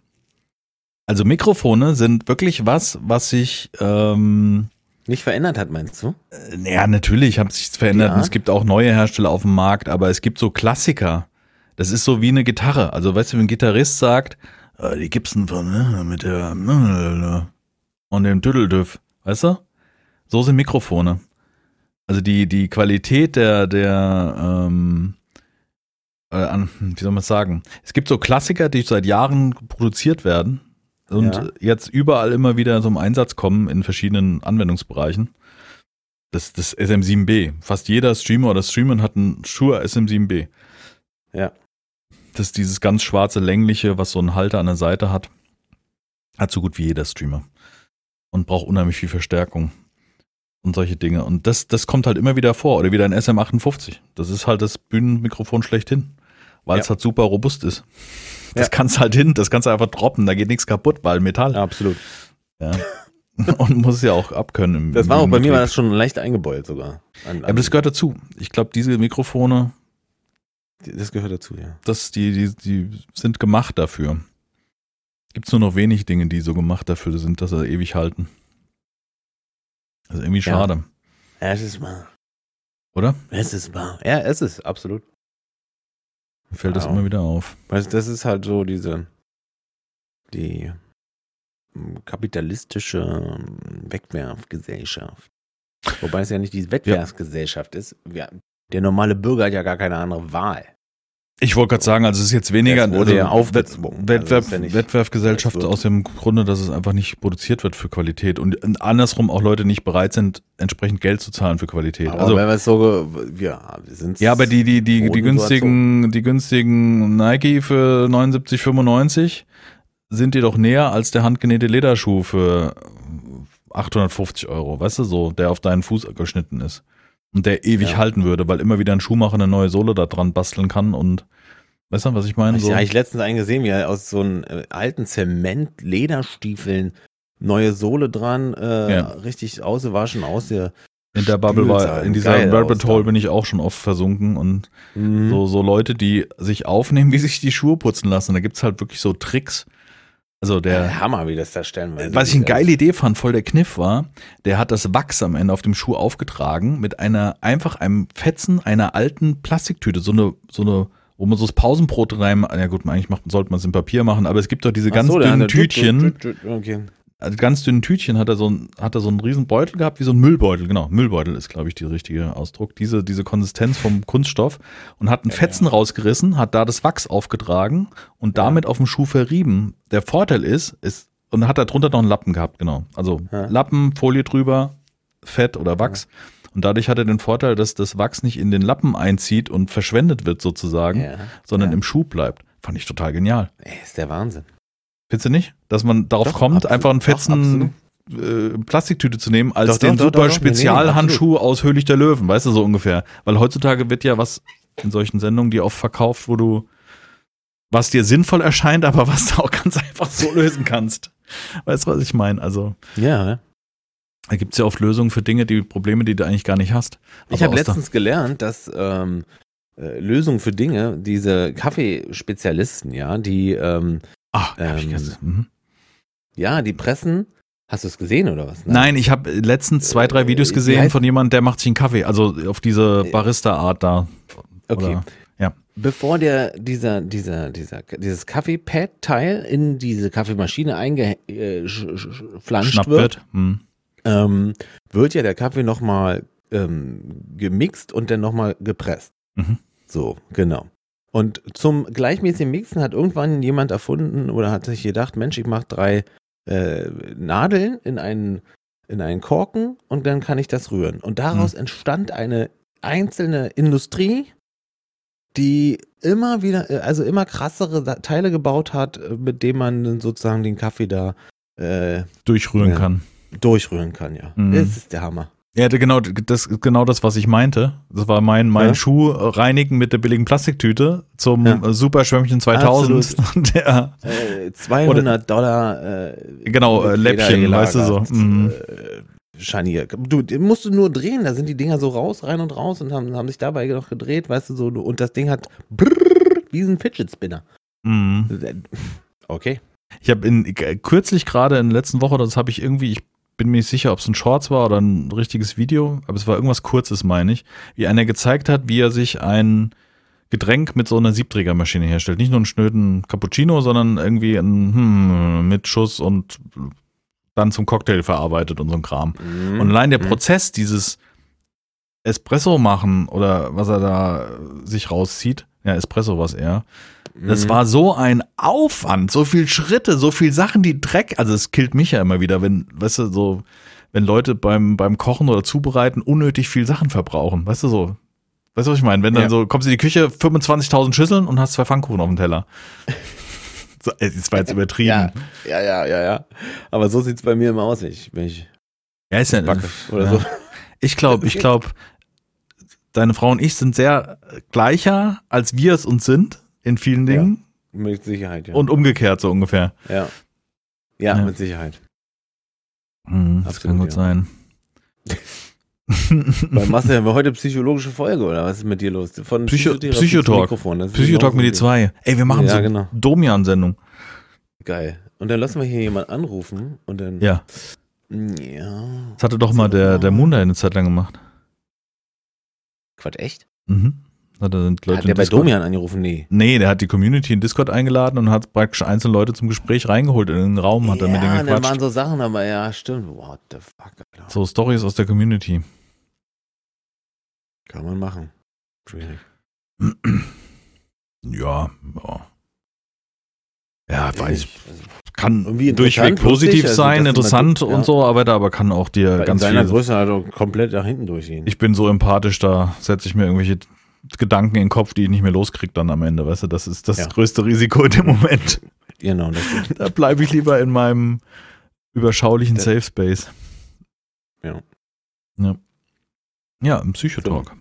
Also Mikrofone sind wirklich was, was sich, ähm, Nicht verändert hat, meinst du? äh, naja, natürlich hat sich verändert. Ja. und Es gibt auch neue Hersteller auf dem Markt, aber es gibt so Klassiker. Das ist so wie eine Gitarre. Also weißt du, wenn ein Gitarrist sagt, äh, die Gibson von, ne, mit der ne, und dem Düdeldüff, weißt du? So sind Mikrofone. Also die, die Qualität der, der, ähm, äh, an, wie soll man es sagen? Es gibt so Klassiker, die seit Jahren produziert werden und Ja. jetzt überall immer wieder zum Einsatz kommen in verschiedenen Anwendungsbereichen. Das, das SM7B. Fast jeder Streamer oder Streamer hat einen Shure SM7B. Ja. Das ist dieses ganz schwarze, längliche, was so einen Halter an der Seite hat. Hat so gut wie jeder Streamer. Und braucht unheimlich viel Verstärkung. Und solche Dinge. Und das, das kommt halt immer wieder vor. Oder wieder ein SM58. Das ist halt das Bühnenmikrofon schlechthin. Weil es Ja. halt super robust ist. Das Ja. kannst halt hin, das kannst du einfach droppen, da geht nichts kaputt, weil Metall. Ja, absolut. Ja. [laughs] Und muss es ja auch abkönnen. Im, Das war auch bei mir war Betrieb. das schon leicht eingebeult sogar. An, Ja, aber das gehört dazu. Ich glaube, diese Mikrofone, das gehört dazu, ja. das, die, die, die sind gemacht dafür. Gibt nur noch wenig Dinge, die so gemacht dafür sind, dass sie ewig halten. Also irgendwie Ja. schade, Ja, es ist wahr. oder? Es ist wahr. Ja, es ist, absolut. Mir fällt das Wow. immer wieder auf. Weißt, das ist halt so diese, die kapitalistische Wegwerfgesellschaft. Wobei es ja nicht die Wegwerfgesellschaft ist. Wir, der normale Bürger hat ja gar keine andere Wahl. Ich wollte gerade sagen, also es ist jetzt weniger Das wurde ja also Also Wettbewerb, ja nicht- Wettbewerbsgesellschaft es aus dem Grunde, dass es einfach nicht produziert wird für Qualität und andersrum auch Leute nicht bereit sind, entsprechend Geld zu zahlen für Qualität. Aber also wenn wir es so, ja, wir sind Ja, aber die, die, die, die günstigen, die günstigen Nike für 79,95 sind dir doch näher als der handgenähte Lederschuh für 850 Euro. Weißt du, so, der auf deinen Fuß geschnitten ist. Und der ewig Ja. halten würde, weil immer wieder ein Schuhmacher eine neue Sohle da dran basteln kann und, weißt du, was ich meine? Ich, So, ja, ich letztens einen gesehen, wie er aus so einem äh, alten Zement-Lederstiefeln neue Sohle dran, äh, Ja. richtig ausgewaschen, aus der in der Bubble war, in dieser Rabbit. Hole bin ich auch schon oft versunken und Mhm. so, so Leute, die sich aufnehmen, [laughs] wie sich die Schuhe putzen lassen. Da gibt's halt wirklich so Tricks. Also der, Hammer, wie das da stellenweise Was ich eine geile Idee fand, voll der Kniff war, der hat das Wachs am Ende auf dem Schuh aufgetragen mit einer, einfach einem Fetzen einer alten Plastiktüte, so eine, so eine, wo man so das Pausenbrot rein, ja gut, eigentlich macht, sollte man es in Papier machen, aber es gibt doch diese Ach ganz so, dünnen Tütchen, Tüt- Tüt- Tüt- Okay. Also ganz dünnen Tütchen hat er so ein, hat er so einen riesen Beutel gehabt, wie so ein Müllbeutel, genau, Müllbeutel ist, glaube ich, der richtige Ausdruck, diese, diese Konsistenz vom Kunststoff und hat einen Fetzen rausgerissen, hat da das Wachs aufgetragen und Ja. damit auf dem Schuh verrieben. Der Vorteil ist, ist, und hat da drunter noch einen Lappen gehabt, genau. Also Ja. Lappen, Folie drüber, Fett oder Wachs Und dadurch hat er den Vorteil, dass das Wachs nicht in den Lappen einzieht und verschwendet wird sozusagen, Ja, sondern ja. im Schuh bleibt. Fand ich total genial. Ey, ist der Wahnsinn. Findest du nicht? Dass man darauf Doch, kommt, einfach einen Doch, fetzen äh, Plastiktüte zu nehmen, als Doch, doch, den doch, super doch, doch. Nee, Spezialhandschuh aus Höhlich der Löwen, weißt du, so ungefähr. Weil heutzutage wird ja was in solchen Sendungen dir oft verkauft, wo du was dir sinnvoll erscheint, aber was du auch ganz einfach so lösen kannst. Weißt du, was ich meine? Also, Ja, ne? da gibt es ja oft Lösungen für Dinge, die Probleme, die du eigentlich gar nicht hast. Ich Aber habe aus der- letztens gelernt, dass ähm, äh, Lösungen für Dinge, diese Kaffeespezialisten, ja, die, ähm, Ach, ich ähm, mhm. ja, die pressen. Hast du es gesehen oder was? Nein, ich habe letztens zwei, drei Äh, Videos gesehen von jemandem, der macht sich einen Kaffee, also auf diese Äh, Barista-Art da. Okay. Oder, ja. Bevor der, dieser, dieser, dieser, dieses Kaffeepad-Teil in diese Kaffeemaschine eingeflanscht Schnappt wird, wird. Hm. ähm, wird ja der Kaffee nochmal ähm, gemixt und dann nochmal gepresst. Mhm. So, genau. Und zum gleichmäßigen Mixen hat irgendwann jemand erfunden oder hat sich gedacht, Mensch, ich mache drei äh, Nadeln in einen, in einen Korken und dann kann ich das rühren. Und daraus Hm. entstand eine einzelne Industrie, die immer wieder, äh, also immer krassere Teile gebaut hat, äh, mit denen man sozusagen den Kaffee da äh, Durchrühren Ja. kann. durchrühren kann, ja. Mhm. Das ist der Hammer. Ja, genau, das ist genau das, was ich meinte. Das war mein, mein Ja. Schuh äh, reinigen mit der billigen Plastiktüte zum Ja. äh, Super Schwämmchen 2000. Der, Äh, 200 Dollar äh, Genau, äh, Läppchen, Feder weißt du so. gelagert, Mhm. Äh, Scharnier. Du, musst du nur drehen, da sind die Dinger so raus, rein und raus und haben, haben sich dabei noch gedreht, weißt du so. Und das Ding hat brrr, wie ein Fidget Spinner. Mhm. Okay. Ich habe in äh, kürzlich gerade in der letzten Woche, das habe ich irgendwie, ich bin mir nicht sicher, ob es ein Shorts war oder ein richtiges Video, aber es war irgendwas Kurzes, meine ich, wie einer gezeigt hat, wie er sich ein Getränk mit so einer Siebträgermaschine herstellt. Nicht nur einen schnöden Cappuccino, sondern irgendwie ein hm, mit Schuss und dann zum Cocktail verarbeitet und so ein Kram. Mhm. Und allein der Mhm. Prozess, dieses Espresso machen oder was er da sich rauszieht, ja, Espresso was er, das Mhm. war so ein Aufwand, so viel Schritte, so viel Sachen, die Dreck, also es killt mich ja immer wieder, wenn, weißt du, so, wenn Leute beim, beim Kochen oder Zubereiten unnötig viel Sachen verbrauchen, weißt du so. Weißt du, was ich meine? Wenn dann Ja. so, kommst du in die Küche, 25.000 Schüsseln und hast zwei Pfannkuchen auf dem Teller. [laughs] so, das war jetzt übertrieben. Ja, ja, ja, ja, ja. Aber so sieht's bei mir immer aus, ich, wenn ich Ja, ist ja, backe oder ja. so. Ich glaube, ich glaube, deine Frau und ich sind sehr gleicher, als wir es uns sind, in vielen Ja. Dingen. Mit Sicherheit, ja. Und umgekehrt so ungefähr. ja. Ja, Ja. mit Sicherheit. Mhm, das kann gut ja. sein. [laughs] Machst du ja heute psychologische Folge oder was ist mit dir los? Von Psycho- Psychotalk. Psychotalk mit die zwei. Ey, wir machen Ja, so genau. Domian-Sendung. Geil. Und dann lassen wir hier jemanden anrufen und dann. Ja, Ja. das hatte doch mal der, der Munda eine Zeit lang gemacht. Quatsch, echt? Mhm. Hat er sind Leute Hat der in bei Discord- Domian angerufen? Nee. Nee, der hat die Community in Discord eingeladen und hat praktisch einzelne Leute zum Gespräch reingeholt in den Raum, hat er mit denen ja, da waren gequatscht. so Sachen, aber ja, stimmt. What the fuck, Alter. So Stories aus der Community. Kann man machen. Schwierig. [clears throat] Ja, ja. Ja, weiß ich. Also, Kann Irgendwie durchweg positiv lustig, also, sein, dass interessant und ja. so, aber da aber kann auch dir weil in ganz seiner viel. Größe auch komplett nach hinten durchgehen. Ich bin so empathisch, da setze ich mir irgendwelche Gedanken in den Kopf, die ich nicht mehr loskriege dann am Ende, weißt du, das ist das Ja. größte Risiko in dem Moment. genau, das. Da bleibe ich lieber in meinem überschaulichen Das- Safe Space. Ja. Ja, ja im Psychotalk.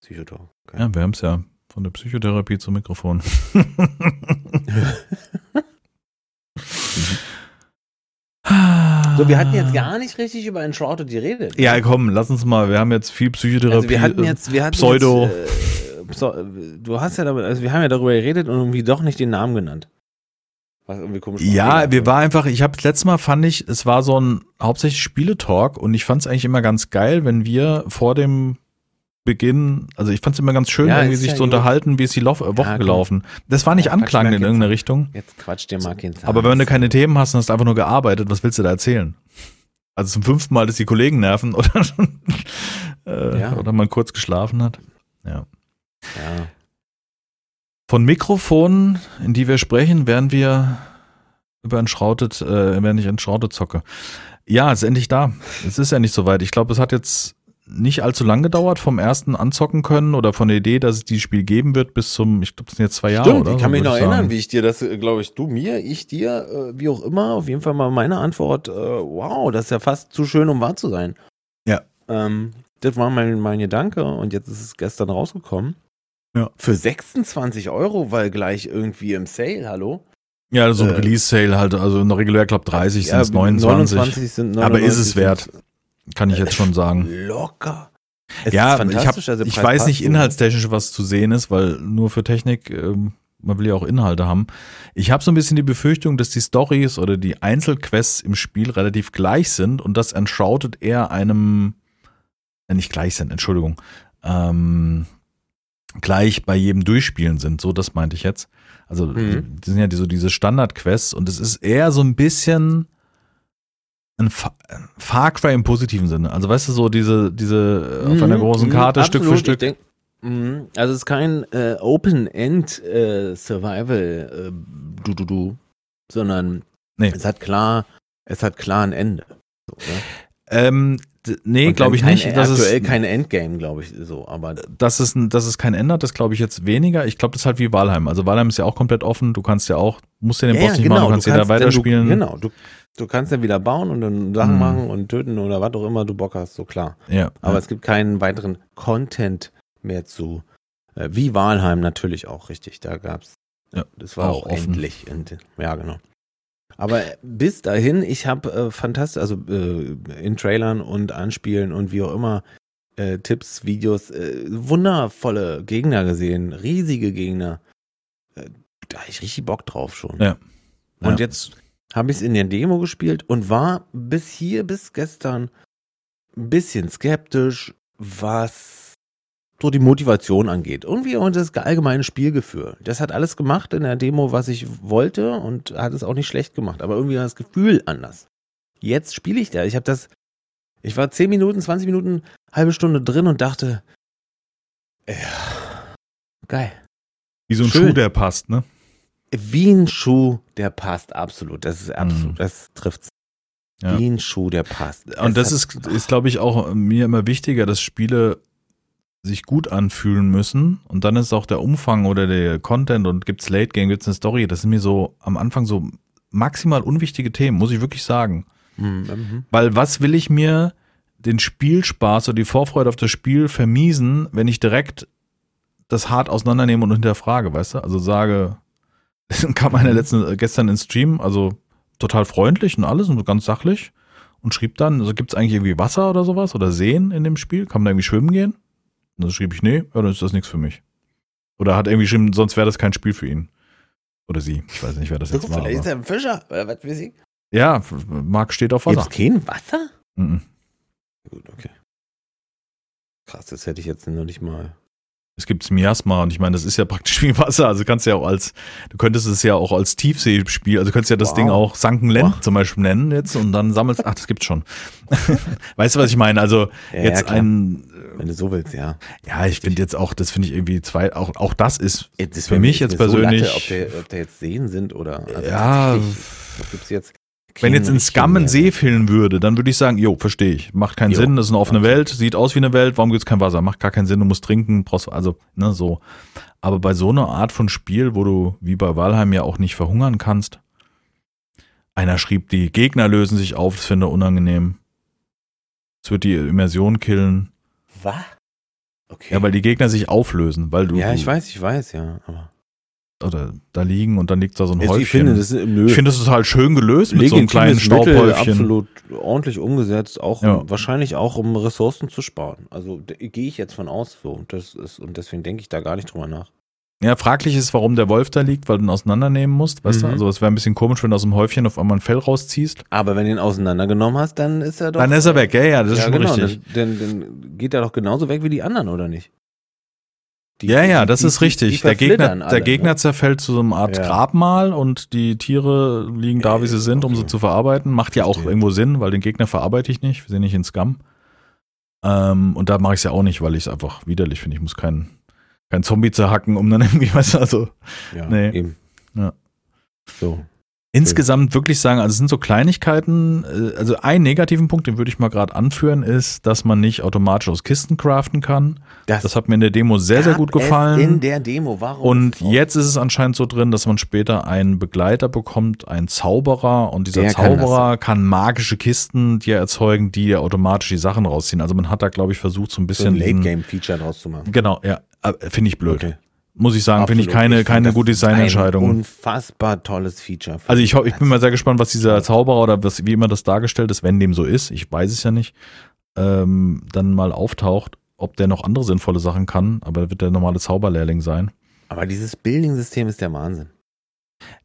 Psychotalk. Okay. Ja, wir haben es ja von der Psychotherapie zum Mikrofon. [laughs] [laughs] [laughs] So, wir hatten jetzt gar nicht richtig über Enshrouded geredet. Ja, komm, lass uns mal. Wir haben jetzt viel Psychotherapie. Also wir hatten jetzt, wir hatten Pseudo. Jetzt, äh, Pseu- du hast ja damit, also wir haben ja darüber geredet und irgendwie doch nicht den Namen genannt. Was irgendwie komisch Ja, wir war einfach, ich habe letztes Mal fand ich, es war so ein hauptsächlich Spieletalk und ich fand es eigentlich immer ganz geil, wenn wir vor dem Beginn, also ich fand es immer ganz schön, Ja, irgendwie sich ja zu gut. unterhalten, wie ist die Lauf äh, Woche komm. gelaufen. Das war nicht Ja, anklagend in irgendeine. Richtung. Jetzt quatscht der mal keinen Aber wenn du keine Themen hast und hast einfach nur gearbeitet, was willst du da erzählen? Also zum fünften Mal, dass die Kollegen nerven [laughs] oder, äh, Ja. oder man kurz geschlafen hat. Ja. Ja. Von Mikrofonen, in die wir sprechen, werden wir über entschrautet, äh, während ich entschrautet zocke. Ja, ist endlich da. Es ist ja nicht so weit. Ich glaube, es hat jetzt nicht allzu lang gedauert vom ersten anzocken können oder von der Idee, dass es dieses Spiel geben wird bis zum, ich glaube, das sind jetzt zwei Jahre, Stimmt, oder? ich kann mich noch erinnern, wie ich dir das, glaube ich, du mir, ich dir, äh, wie auch immer, auf jeden Fall mal meine Antwort, äh, wow, das ist ja fast zu schön, um wahr zu sein. Ja. Ähm, das war mein, mein Gedanke und jetzt ist es gestern rausgekommen. Ja. Für 26 Euro, weil gleich irgendwie im Sale, hallo? Ja, so ein Äh, Release-Sale halt, also noch regulär, glaube 30 sind es 29. sind Aber ist 99 es wert, sind kann ich jetzt schon sagen. Locker. Es Ja, ich, hab, also ich weiß nicht inhaltstechnisch, was zu sehen ist, weil nur für Technik, ähm, man will ja auch Inhalte haben. Ich habe so ein bisschen die Befürchtung, dass die Stories oder die Einzelquests im Spiel relativ gleich sind und das Enshrouded eher einem, äh, nicht gleich sind, Entschuldigung, ähm, gleich bei jedem Durchspielen sind. So, das meinte ich jetzt. Also, Mhm. das sind ja die, so diese Standard-Quests und es ist eher so ein bisschen ein Fa ein Far Cry im positiven Sinne. Also, weißt du, so diese, diese äh, auf einer Mhm, großen mhm, Karte Stück für absolut. Stück. Ich denk, mhm, also es ist kein äh, Open-End äh, Survival äh, du du du, sondern Nee. es hat klar, es hat klar ein Ende. So, ne? Ähm, nee, glaube ich kein- nicht. Das aktuell ist, kein Endgame, glaube ich, so, aber dass es, ein- dass es kein ändert, das glaube ich jetzt weniger. Ich glaube, das ist halt wie Valheim. Also Valheim ist ja auch komplett offen. Du kannst ja auch, musst ja den Boss nicht machen, du kannst ja da weiterspielen. Du, genau, du, du kannst dann wieder bauen und dann Sachen Mhm. machen und töten oder was auch immer du Bock hast, so klar. Ja, Aber ja. es gibt keinen weiteren Content mehr zu. Äh, wie Walheim natürlich auch, richtig. Da gab's. Ja, das war auch auch, endlich. Und, ja, genau. Aber bis dahin, ich habe äh, fantastisch, also äh, in Trailern und Anspielen und wie auch immer, äh, Tipps, Videos, äh, wundervolle Gegner gesehen, riesige Gegner. Äh, da habe ich richtig Bock drauf schon. Ja. Und Ja. jetzt habe ich es in der Demo gespielt und war bis hier, bis gestern ein bisschen skeptisch, was so die Motivation angeht. Irgendwie und das allgemeine Spielgefühl. Das hat alles gemacht in der Demo, was ich wollte und hat es auch nicht schlecht gemacht. Aber irgendwie war das Gefühl anders. Jetzt spiele ich da. Ich habe das, ich war 10 Minuten, 20 Minuten, halbe Stunde drin und dachte, ja, geil. wie so ein schön. Schuh, der passt, ne? Wie ein Schuh, der passt absolut. Das ist absolut, Mhm. das trifft's. Ja. Wie ein Schuh, der passt. Und Es das hat- ist, ist glaube ich, auch mir immer wichtiger, dass Spiele sich gut anfühlen müssen. Und dann ist auch der Umfang oder der Content und gibt's Late Game, gibt's eine Story. Das sind mir so am Anfang so maximal unwichtige Themen, muss ich wirklich sagen. Mhm, mhm. Weil was will ich mir den Spielspaß oder die Vorfreude auf das Spiel vermiesen, wenn ich direkt das hart auseinandernehme und hinterfrage, weißt du? Also sage, [laughs] kam einer letzten, gestern ins Stream, also total freundlich und alles und ganz sachlich und schrieb dann, also gibt's eigentlich irgendwie Wasser oder sowas oder Seen in dem Spiel? Kann man da irgendwie schwimmen gehen? Und dann schrieb ich, nee, ja, dann ist das nichts für mich. Oder hat irgendwie geschrieben, sonst wäre das kein Spiel für ihn. Oder sie. Ich weiß nicht, wer das jetzt war. Vielleicht ist er ein Fischer, oder was weiß ich. Ja, Marc steht auf Wasser. Gibt's kein Wasser? Mhm. Gut, okay. Krass, das hätte ich jetzt noch nicht mal. Es gibt Miasma und ich meine, das ist ja praktisch [laughs] wie Wasser. Also kannst du ja auch als, du könntest es ja auch als Tiefseespiel, also könntest ja das Wow. Ding auch Sankenland Wow. zum Beispiel nennen jetzt und dann sammelst, ach, das gibt's schon. [laughs] weißt du, was ich meine? Also Ja, jetzt ja, ein, Wenn du so willst, ja. ja, ich finde jetzt auch, das finde ich irgendwie zwei, auch, auch das ist ist Für mich jetzt mir so persönlich- Latte, ob, der, ob der jetzt Seen sind oder. also Ja. gibt's jetzt. Wenn jetzt in Scum ein See fehlen würde, dann würde ich sagen, jo, verstehe ich. Macht keinen Jo, Sinn, das ist eine offene absolut. Welt, sieht aus wie eine Welt, warum gibt's kein Wasser? Macht gar keinen Sinn, du musst trinken, brauchst, also, ne, so. Aber bei so einer Art von Spiel, wo du wie bei Valheim ja auch nicht verhungern kannst, einer schrieb, die Gegner lösen sich auf, das finde ich unangenehm. Es wird die Immersion killen. Was? Okay. Ja, weil die Gegner sich auflösen, weil du, ja, ich weiß, ich weiß, ja. Aber oder da liegen und dann liegt da so ein Also Häufchen. ich finde, das ist nö, ich finde das total schön gelöst mit so einem kleinen Staubhäufchen. absolut ordentlich umgesetzt, auch Ja. um, wahrscheinlich auch um Ressourcen zu sparen. Also gehe ich jetzt von aus so. Und Das ist, und deswegen denke ich da gar nicht drüber nach. Ja, fraglich ist, warum der Wolf da liegt, weil du ihn auseinandernehmen musst, weißt du? Mhm. Also es wäre ein bisschen komisch, wenn du aus dem Häufchen auf einmal ein Fell rausziehst. Aber wenn du ihn auseinandergenommen hast, dann ist er doch. Dann ist er weg, ja, ja, das ist ja, schon genau, richtig. Dann, dann, dann geht er doch genauso weg wie die anderen, oder nicht? Die- ja, ja, das die- ist richtig. die der Gegner, verflittern der alle, Gegner Ne? zerfällt zu so einer Art Ja. Grabmal und die Tiere liegen da, wie sie sind, um sie zu verarbeiten. Macht ja auch Verstehe. irgendwo Sinn, weil den Gegner verarbeite ich nicht. Wir sind nicht in Scum. Ähm, und da mache ich es ja auch nicht, weil ich es einfach widerlich finde. Ich muss keinen kein Zombie zerhacken, um dann [laughs] irgendwie, weißt du, also Ja, Nee. eben. Ja. So. Insgesamt wirklich sagen, also es sind so Kleinigkeiten, äh, also einen negativen Punkt, den würde ich mal gerade anführen, ist, dass man nicht automatisch aus Kisten craften kann. Das, das hat mir in der Demo sehr, sehr gut gefallen. in der Demo, warum? Und jetzt ist es anscheinend so drin, dass man später einen Begleiter bekommt, einen Zauberer und dieser Der kann Zauberer kann, magische Kisten dir erzeugen, die dir automatisch die Sachen rausziehen. Also man hat da, glaube ich, versucht, so ein so bisschen ein diesen- Late-Game-Feature draus zu machen. Genau, ja, äh, finde ich blöd. Okay. Muss ich sagen, finde ich keine, fand keine gute Ein Designentscheidung. unfassbar tolles Feature. Also ich, ich bin mal sehr gespannt, was dieser Zauberer oder was, wie immer das dargestellt ist, wenn dem so ist, ich weiß es ja nicht, ähm, dann mal auftaucht, ob der noch andere sinnvolle Sachen kann, aber er wird der normale Zauberlehrling sein. Aber dieses Building-System ist der Wahnsinn.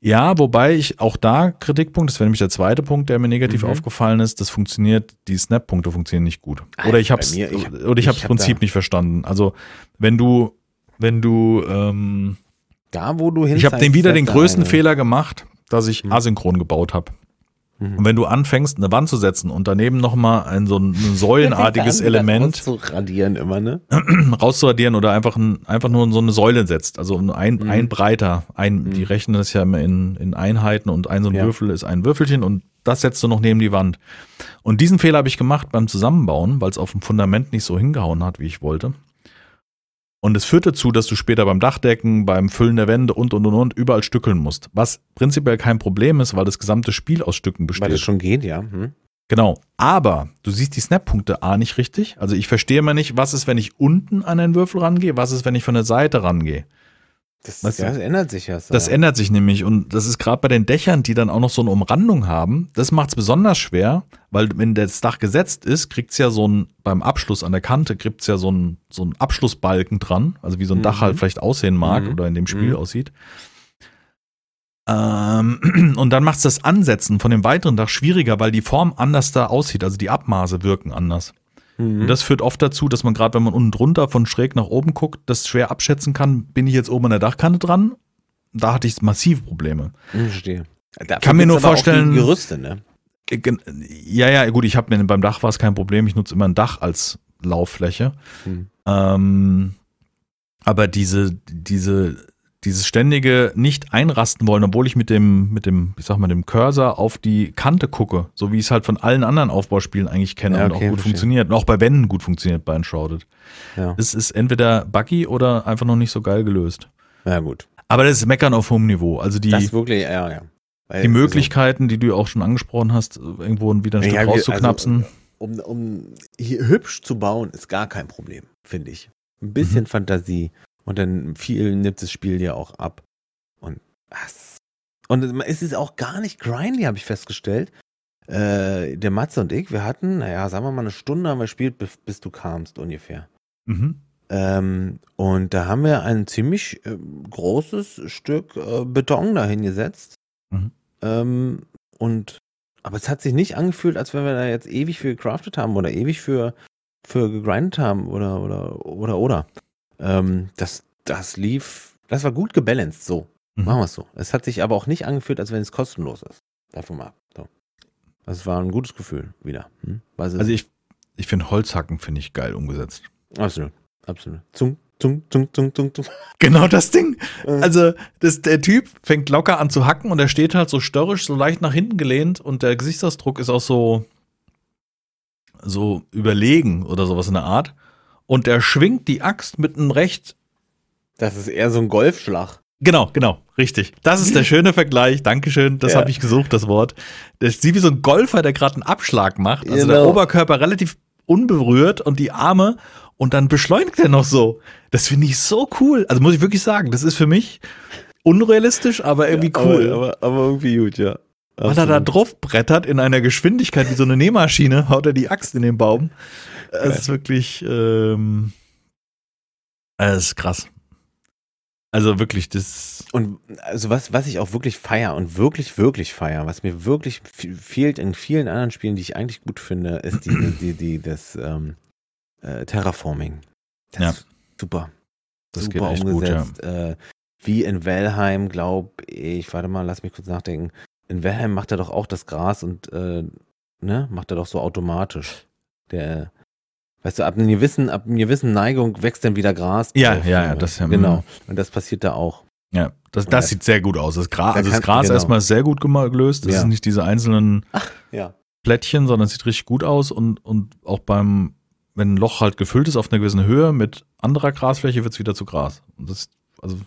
Ja, wobei ich auch da Kritikpunkt, das wäre nämlich der zweite Punkt, der mir negativ Mhm. aufgefallen ist, das funktioniert, die Snap-Punkte funktionieren nicht gut. Oder ich hab's, mir, ich- oder ich ich hab's hab Prinzip nicht verstanden. Also, wenn du, wenn du, ähm, Da, wo du hin ich habe den wieder den größten Fehler. Fehler gemacht, dass ich Mhm. asynchron gebaut habe. Mhm. Und wenn du anfängst, eine Wand zu setzen und daneben nochmal ein so ein säulenartiges [laughs] Element zu radieren immer, ne? [clears throat] rauszuradieren oder einfach, ein, einfach nur so eine Säule setzt, also ein, Mhm. ein breiter, ein, Mhm. die rechnen das ja immer in, in Einheiten und ein so ein Ja. Würfel ist ein Würfelchen und das setzt du noch neben die Wand. Und diesen Fehler habe ich gemacht beim Zusammenbauen, weil es auf dem Fundament nicht so hingehauen hat, wie ich wollte. Und es führt dazu, dass du später beim Dachdecken, beim Füllen der Wände und und und und überall stückeln musst. Was prinzipiell kein Problem ist, weil das gesamte Spiel aus Stücken Weil besteht. das schon geht, ja. Hm? Genau. Aber du siehst die Snap-Punkte A nicht richtig. Also ich verstehe mal nicht, was ist, wenn ich unten an einen Würfel rangehe, was ist, wenn ich von der Seite rangehe. Das, Weißt du, ja, das ändert sich ja. Das ändert sich nämlich und das ist gerade bei den Dächern, die dann auch noch so eine Umrandung haben, das macht es besonders schwer, weil wenn das Dach gesetzt ist, kriegt's ja so ein, beim Abschluss an der Kante kriegt's ja so ein, so ein Abschlussbalken dran, also wie so ein Mhm. Dach halt vielleicht aussehen mag Mhm. oder in dem Spiel Mhm. aussieht. Ähm, [clears throat] und dann macht's das Ansetzen von dem weiteren Dach schwieriger, weil die Form anders da aussieht, also die Abmaße wirken anders. Mhm. Und das führt oft dazu, dass man gerade, wenn man unten drunter von schräg nach oben guckt, das schwer abschätzen kann, bin ich jetzt oben an der Dachkante dran? Da hatte ich massive Probleme. Hm, verstehe. Dafür Kann mir nur vorstellen- Gerüste, ne? Äh, Ja, ja, gut, ich habe mir beim Dach war es kein Problem. Ich nutze immer ein Dach als Lauffläche. Hm. Ähm, aber diese, diese, dieses ständige nicht einrasten wollen, obwohl ich mit dem, mit dem, ich sag mal, dem Cursor auf die Kante gucke, so wie ich es halt von allen anderen Aufbauspielen eigentlich kenne Ja, und okay, auch gut verstehe. funktioniert und auch bei Wänden gut funktioniert bei Enshrouded. Ja. Es ist entweder buggy oder einfach noch nicht so geil gelöst. ja, gut. Aber das ist Meckern auf hohem Niveau. Also die, das wirklich, ja, ja. Weil, die Möglichkeiten, die du auch schon angesprochen hast, irgendwo wieder ein Ja, Stück wir- rauszuknapsen. Also, um, um hier hübsch zu bauen, ist gar kein Problem, finde ich. Ein bisschen Mhm. Fantasie und dann viel nimmt das Spiel dir auch ab. Und was? Und es ist auch gar nicht grindy, habe ich festgestellt. Äh, der Matze und ich, wir hatten, naja, sagen wir mal eine Stunde haben wir gespielt, bis, bis du kamst ungefähr. mhm. Ähm, und da haben wir ein ziemlich äh, großes Stück äh, Beton da hingesetzt. Mhm. Ähm, und aber es hat sich nicht angefühlt, als wenn wir da jetzt ewig für gecraftet haben oder ewig für, für gegrindet haben oder oder oder oder. Ähm, das, das lief, das war gut gebalanced, so. Mhm. Machen wir es so. Es hat sich aber auch nicht angefühlt, als wenn es kostenlos ist. Davon mal ab. So. Das war ein gutes Gefühl wieder. Hm? Also ich, ich finde Holzhacken finde ich geil umgesetzt. Absolut. Absolut. Zung, zung, zung, zung, zung, zung. [laughs] Genau das Ding. Äh. Also das, der Typ fängt locker an zu hacken und er steht halt so störrisch, so leicht nach hinten gelehnt und der Gesichtsausdruck ist auch so so überlegen oder sowas in der Art. Und der schwingt die Axt mit einem recht Das ist eher so ein Golfschlag. Genau, genau, richtig. Das ist der schöne Vergleich. Dankeschön, das Ja. habe ich gesucht, das Wort. Das ist wie so ein Golfer, der gerade einen Abschlag macht. Also der Genau. Oberkörper relativ unberührt und die Arme und dann beschleunigt er noch so. Das finde ich so cool. Also muss ich wirklich sagen, das ist für mich unrealistisch, aber irgendwie cool. Aber, aber, aber irgendwie gut, ja. Weil er da drauf brettert in einer Geschwindigkeit wie so eine Nähmaschine, haut er die Axt in den Baum. Das ist wirklich, ähm, das ist krass. Also wirklich, das, Und also was, was ich auch wirklich feier und wirklich, wirklich feier, was mir wirklich fe- fehlt in vielen anderen Spielen, die ich eigentlich gut finde, ist die, die, die, das ähm, äh, Terraforming. Das Ja. ist super. das super geht echt gut, ja. umgesetzt. Äh, wie in Valheim, glaube ich, warte mal, lass mich kurz nachdenken. In Valheim macht er doch auch das Gras und äh, ne, macht er doch so automatisch. Der, weißt du, ab einer gewissen, ab einer gewissen Neigung wächst dann wieder Gras. Ja, drauf, ja, ja, das ja, Genau. Und das passiert da auch. Ja, das, das sieht sehr gut aus. Das Gras, Da also das Gras genau. erstmal ist sehr gut gelöst. Das Ja. sind nicht diese einzelnen Ja. Plättchen, sondern es sieht richtig gut aus und, und auch beim, wenn ein Loch halt gefüllt ist auf einer gewissen Höhe mit anderer Grasfläche, wird es wieder zu Gras. Und das, also,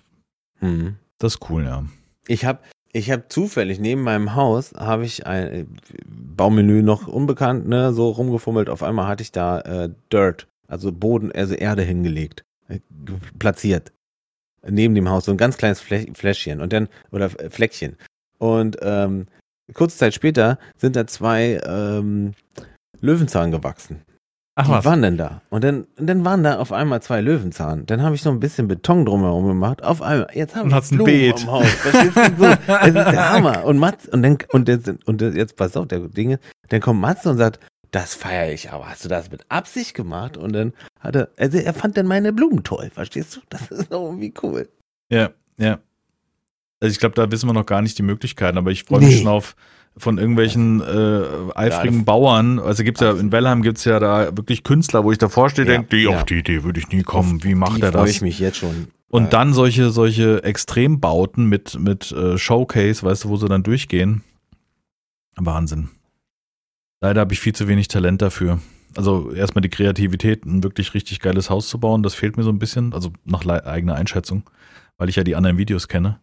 Mhm. das ist cool, ja. Ich habe ich hab zufällig neben meinem Haus habe ich ein äh, Baumenü noch unbekannt, ne, so rumgefummelt. Auf einmal hatte ich da äh, Dirt, also Boden, also Erde hingelegt, äh, platziert neben dem Haus so ein ganz kleines Flä Fläschchen und dann oder äh, Fleckchen. Und ähm, kurze Zeit später sind da zwei ähm, Löwenzahn gewachsen. Ach die waren denn da? Und dann, und dann waren da auf einmal zwei Löwenzahn. Dann habe ich noch ein bisschen Beton drumherum gemacht. Auf einmal, jetzt habe Und ich hat's ein Blumen Beet. Haus. Verstehst du? So, es ist der Hammer. Und Mats, und dann, und, jetzt, und jetzt, pass auf, der Ding ist, dann kommt Matze und sagt, das feiere ich, aber hast du das mit Absicht gemacht? Und dann hat er, also er fand dann meine Blumen toll, verstehst du? Das ist doch irgendwie cool. Ja, ja. Also ich glaube, da wissen wir noch gar nicht die Möglichkeiten, aber ich freue mich Nee. schon auf von irgendwelchen äh, eifrigen Ja, Bauern. Also gibt's ja in Wellheim gibt's ja da wirklich Künstler, wo ich davor stehe, Ja, denke, die ja. auf die Idee würde ich nie kommen. Wie macht er freue das? ich mich jetzt schon. Und Äh, dann solche, solche Extrembauten mit, mit äh, Showcase, weißt du, wo sie dann durchgehen. Wahnsinn. Leider habe ich viel zu wenig Talent dafür. Also erstmal die Kreativität, ein wirklich richtig geiles Haus zu bauen, das fehlt mir so ein bisschen, also nach eigener Einschätzung, weil ich ja die anderen Videos kenne.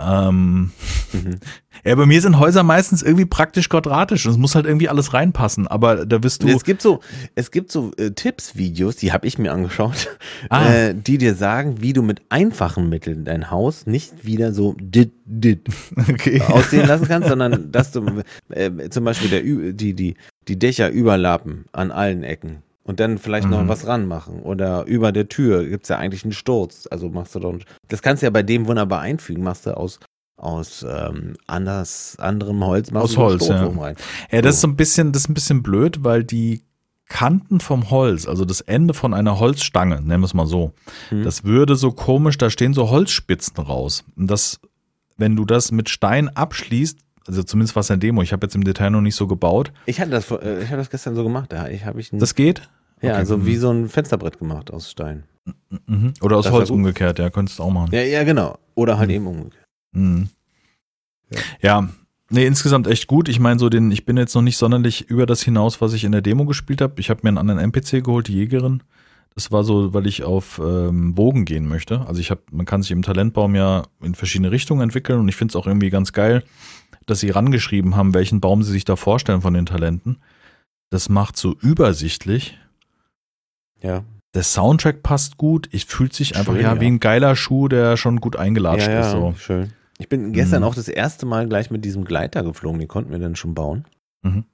Ähm, Mhm. ja, bei mir sind Häuser meistens irgendwie praktisch quadratisch und es muss halt irgendwie alles reinpassen, aber da wirst du. Es gibt so, es gibt so äh, Tipps-Videos, die habe ich mir angeschaut, Ah. äh, die dir sagen, wie du mit einfachen Mitteln dein Haus nicht wieder so dit, dit [laughs] Okay. aussehen lassen kannst, sondern dass du äh, zum Beispiel der, die, die, die Dächer überlappen an allen Ecken und dann vielleicht noch Mhm. was ranmachen. Oder über der Tür gibt's ja eigentlich einen Sturz. Also machst du doch, das kannst du ja bei dem wunderbar einfügen, machst du aus aus ähm, anders, anderem Holz machst Aus Holz, ja. rein. Ja, das ist so ein bisschen, das ist ein bisschen blöd, weil die Kanten vom Holz, also das Ende von einer Holzstange, nennen wir es mal so, Hm. das würde so komisch, da stehen so Holzspitzen raus. Und das, wenn du das mit Stein abschließt, also zumindest was in der Demo, ich habe jetzt im Detail noch nicht so gebaut, Ich hatte das, äh, ich habe das gestern so gemacht. Da ich ich das geht? ja, okay. also wie so ein Fensterbrett gemacht aus Stein. Mhm. Oder aus Das war Holz umgekehrt, ja, könntest du auch machen. Ja, ja, genau. Oder halt Hm. eben umgekehrt. Mhm. Ja. Ja, nee, insgesamt echt gut. Ich meine, so den, ich bin jetzt noch nicht sonderlich über das hinaus, was ich in der Demo gespielt habe. Ich habe mir einen anderen NPC geholt, die Jägerin. Das war so, weil ich auf ähm, Bogen gehen möchte. Also ich habe, man kann sich im Talentbaum ja in verschiedene Richtungen entwickeln und ich finde es auch irgendwie ganz geil, dass sie rangeschrieben haben, welchen Baum sie sich da vorstellen von den Talenten. Das macht so übersichtlich. Ja. Der Soundtrack passt gut. Ich fühlt sich einfach Schön, ja, ja. wie ein geiler Schuh, der schon gut eingelatscht ja, ja, ist. So. schön. Ich bin gestern Mhm. auch das erste Mal gleich mit diesem Gleiter geflogen. Den konnten wir dann schon bauen. Mhm.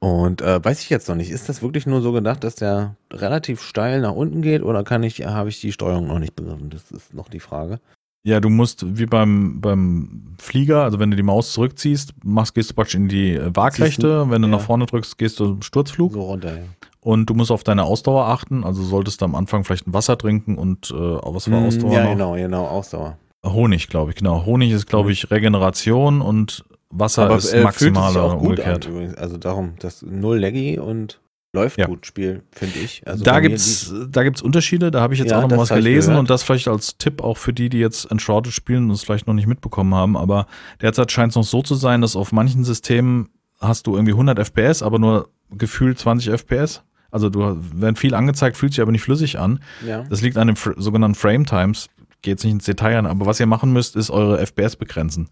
Und äh, weiß ich jetzt noch nicht, ist das wirklich nur so gedacht, dass der relativ steil nach unten geht oder kann ich, habe ich die Steuerung noch nicht begriffen? Das ist noch die Frage. Ja, du musst wie beim, beim Flieger, also wenn du die Maus zurückziehst, machst, gehst du praktisch in die äh, Waagrechte. Wenn du ja. nach vorne drückst, gehst du im Sturzflug. So runter, ja. Und du musst auf deine Ausdauer achten. Also solltest du am Anfang vielleicht ein Wasser trinken und äh, was war Ausdauer Hm, ja, noch? genau, genau, Ausdauer. Honig, glaube ich, genau. Honig ist, glaube ich, Regeneration und Wasser ist äh, maximal oder auch gut umgekehrt. An. Also darum, das null Leggy und läuft Ja. gut Spiel, finde ich. Also da gibt's, da gibt's Unterschiede, da habe ich jetzt Ja, auch noch was gelesen und das vielleicht als Tipp auch für die, die jetzt Enshrouded spielen und es vielleicht noch nicht mitbekommen haben, aber derzeit scheint es noch so zu sein, dass auf manchen Systemen hast du irgendwie 100 FPS, aber nur gefühlt 20 FPS. Also du werden viel angezeigt, fühlt sich aber nicht flüssig an. ja. Das liegt an den fr- sogenannten Frame Times. Geht jetzt nicht ins Detail an, aber was ihr machen müsst, ist eure FPS begrenzen.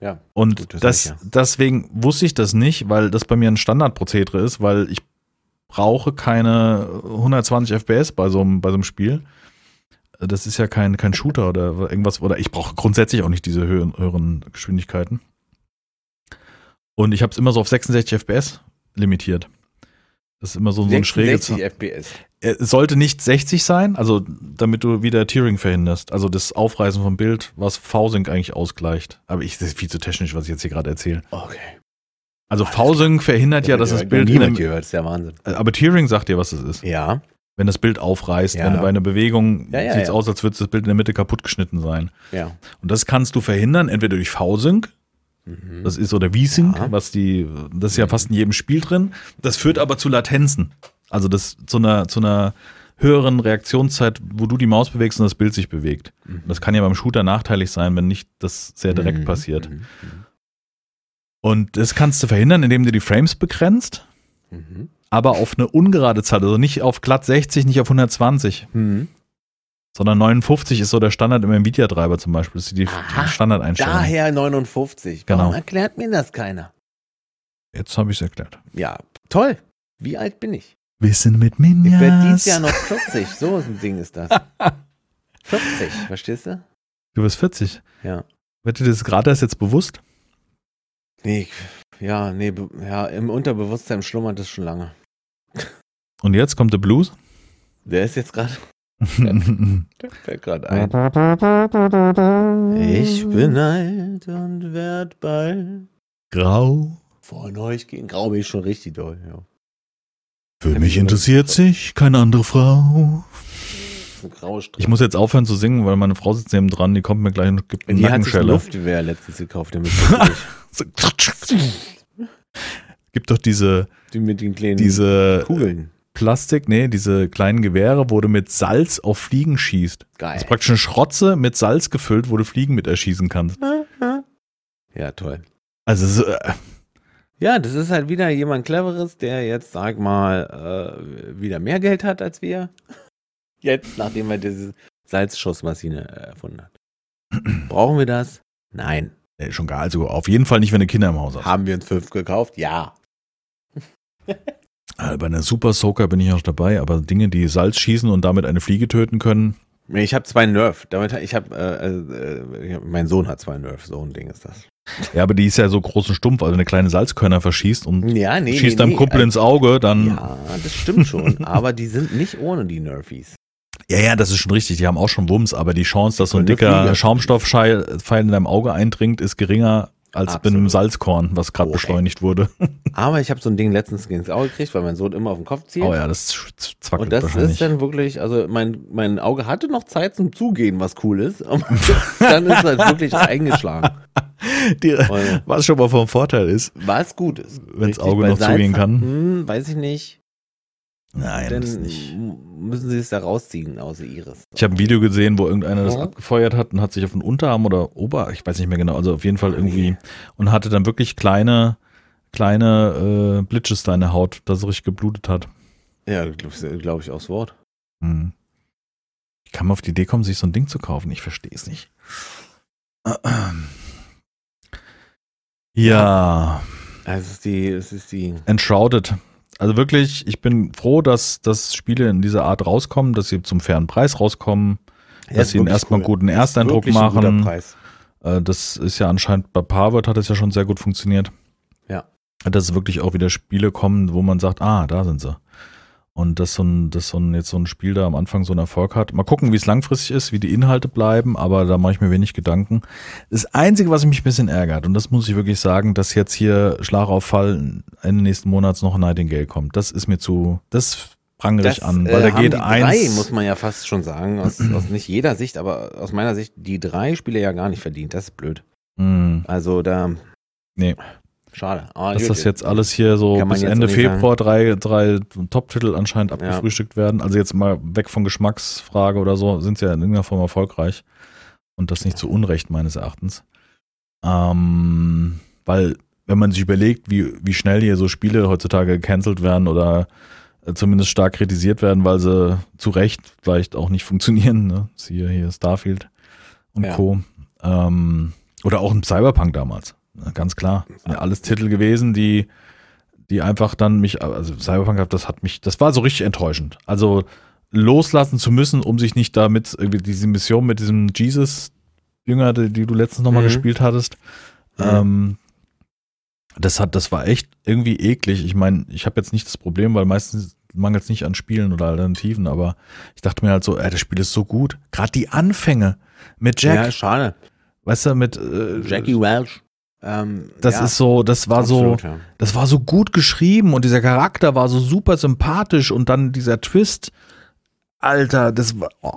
ja. Und Gut, das das, deswegen wusste ich das nicht, weil das bei mir ein Standardprozedere ist, weil ich brauche keine 120 FPS bei so einem, bei so einem Spiel. Das ist ja kein, kein Shooter oder irgendwas, oder ich brauche grundsätzlich auch nicht diese höheren, höheren Geschwindigkeiten. Und ich habe es immer so auf 66 FPS limitiert. Das ist immer so, so ein schräges. 66 FPS. Es sollte nicht 60 sein, also damit du wieder Tearing verhinderst. Also das Aufreißen vom Bild, was V-Sync eigentlich ausgleicht. Aber ich, das ist viel zu technisch, was ich jetzt hier gerade erzähle. Okay. Also V-Sync verhindert ja, dass das Bild niemand gehört, ist der Wahnsinn. aber Tearing sagt dir, was es ist. Ja, Wenn das Bild aufreißt, Ja. wenn du bei einer Bewegung Ja, ja, sieht es ja. aus, als würde das Bild in der Mitte kaputt geschnitten sein. ja. Und das kannst du verhindern, entweder durch V-Sync, Mhm. das ist oder V-Sync, Ja. was die, das ist ja Mhm. fast in jedem Spiel drin. Das führt aber zu Latenzen. Also das zu einer, zu einer höheren Reaktionszeit, wo du die Maus bewegst und das Bild sich bewegt. Mhm. Das kann ja beim Shooter nachteilig sein, wenn nicht das sehr direkt Mhm, passiert. Mhm. Und das kannst du verhindern, indem du die Frames begrenzt, Mhm. aber auf eine ungerade Zahl, also nicht auf glatt 60, nicht auf 120, Mhm. sondern 59 ist so der Standard im Nvidia-Treiber zum Beispiel. Das ist die, Aha, Standardeinstellung. Daher 59. Warum Genau. erklärt mir das keiner? Jetzt habe ich es erklärt. Ja, toll. Wie alt bin ich? Wissen mit Ich werde Minjas. dieses Jahr noch 40. So ein Ding ist das. [laughs] 40, verstehst du? Du wirst 40. Ja. Wird dir das gerade erst jetzt bewusst? Nee, ja, nee, ja, im Unterbewusstsein schlummert es schon lange. Und jetzt kommt der Blues. Der ist jetzt gerade, [laughs] der fällt gerade ein. Ich bin alt und werd bald Grau. von euch gehen. Grau bin ich schon richtig doll, ja. Für mich interessiert sich keine andere Frau. Das ein graue Streifen. Ich muss jetzt aufhören zu singen, weil meine Frau sitzt neben dran, die kommt mir gleich und gibt eine Die hat sich ein Nackenschelle. Luftgewehr letztens gekauft, damit [laughs] [laughs] Gibt doch diese, die mit den kleinen diese Kugeln. Plastik, nee, diese kleinen Gewehre, wo du mit Salz auf Fliegen schießt. Das Geil. ist praktisch eine Schrotze mit Salz gefüllt, wo du Fliegen mit erschießen kannst. Ja, toll. Also, so, äh, Ja, das ist halt wieder jemand Cleveres, der jetzt, sag mal, äh, wieder mehr Geld hat als wir. Jetzt, nachdem er diese Salzschussmaschine äh, erfunden hat. [clears throat] Brauchen wir das? Nein. nee, schon gar, also auf jeden Fall nicht, wenn du Kinder im Haus hast. Haben wir uns fünf gekauft? Ja. [laughs] Äh, Bei einer Super Soaker bin ich auch dabei, aber Dinge, die Salz schießen und damit eine Fliege töten können, Ich habe zwei Nerf. Damit, ich habe, äh, äh, äh, mein Sohn hat zwei Nerf. So ein Ding ist das. ja, aber die ist ja so groß und stumpf, also eine kleine Salzkörner verschießt und Ja, nee, schießt nee, deinem nee. Kumpel ins Auge, dann. Ja, das stimmt schon. [laughs] aber die sind nicht ohne die Nerfies. Ja, ja, das ist schon richtig. Die haben auch schon Wumms, aber die Chance, dass so ein dicker. Schaumstoffpfeil Pfeil in deinem Auge eindringt, ist geringer als bei einem Absolut. Salzkorn, was gerade Oh, ey. beschleunigt wurde. [laughs] Aber ich habe so ein Ding letztens ins Auge gekriegt, weil mein Sohn immer auf den Kopf zielt. Oh ja, das zwackelt Und das ist dann wirklich, also mein, mein Auge hatte noch Zeit zum Zugehen, was cool ist. [laughs] Aber dann ist es halt wirklich eingeschlagen. [laughs] Die, Und was schon mal vom Vorteil ist. was gut ist. Wenn's Richtig, Auge noch zugehen kann. Hm, weiß ich nicht. Nein, Dann das ist nicht. m- müssen sie es da rausziehen aus der Iris. Ich habe ein Video gesehen, wo irgendeiner das abgefeuert hat und hat sich auf den Unterarm oder Ober, ich weiß nicht mehr genau, also auf jeden Fall irgendwie und hatte dann wirklich kleine, kleine äh, Blitches da in der Haut, dass es richtig geblutet hat. Ja, glaube glaub ich aufs Wort. Hm. Wie kann man auf die Idee kommen, sich so ein Ding zu kaufen? Ich verstehe es nicht. Ja, Also es ist die, es ist die. Enshrouded. Also wirklich, ich bin froh, dass, dass Spiele in dieser Art rauskommen, dass sie zum fairen Preis rauskommen, Ja, dass sie einen erstmal cool. guten Ersteindruck machen. Äh, Das ist ja anscheinend bei Harvard hat es ja schon sehr gut funktioniert. Ja. Dass wirklich auch wieder Spiele kommen, wo man sagt, ah, da sind sie. Und dass so ein, dass so ein, jetzt so ein Spiel da am Anfang so einen Erfolg hat. Mal gucken, wie es langfristig ist, wie die Inhalte bleiben, aber da mache ich mir wenig Gedanken. Das Einzige, was mich ein bisschen ärgert, und das muss ich wirklich sagen, dass jetzt hier Schlag auf Fall Ende nächsten Monats noch ein Nightingale kommt. Das ist mir zu, das prangere ich an, weil äh, da geht die eins. drei, muss man ja fast schon sagen, aus, aus nicht jeder Sicht, aber aus meiner Sicht, die drei Spiele ja gar nicht verdient. Das ist blöd. Hm, Also da. Nee. Schade. Aber dass gut, das jetzt alles hier so bis Ende Februar drei, drei Top-Titel anscheinend abgefrühstückt werden. Also jetzt mal weg von Geschmacksfrage oder so, sind sie ja in irgendeiner Form erfolgreich. Und das nicht zu Unrecht meines Erachtens. Ähm, weil, wenn man sich überlegt, wie, wie schnell hier so Spiele heutzutage gecancelt werden oder äh, zumindest stark kritisiert werden, weil sie zu Recht vielleicht auch nicht [laughs] funktionieren. Ne? Siehe hier Starfield und Ja. Co. Ähm, oder auch ein Cyberpunk damals. Ne? Ganz klar. Sind ja alles Titel gewesen, die, die einfach dann mich, also Cyberpunk, das hat mich, das war so richtig enttäuschend. Also loslassen zu müssen, um sich nicht damit irgendwie diese Mission mit diesem Jesus-Jünger, die, die du letztens nochmal Mhm. gespielt hattest, Mhm. ähm, das hat, das war echt irgendwie eklig. Ich meine, ich habe jetzt nicht das Problem, weil meistens mangelt es nicht an Spielen oder Alternativen, aber ich dachte mir halt so, ey, das Spiel ist so gut. Gerade die Anfänge mit Jack, Ja, schade. weißt du, mit äh, Jackie Welch. Ähm, das ja, ist so, das war absolut, so, ja. das war so gut geschrieben und dieser Charakter war so super sympathisch und dann dieser Twist, Alter, das war, oh,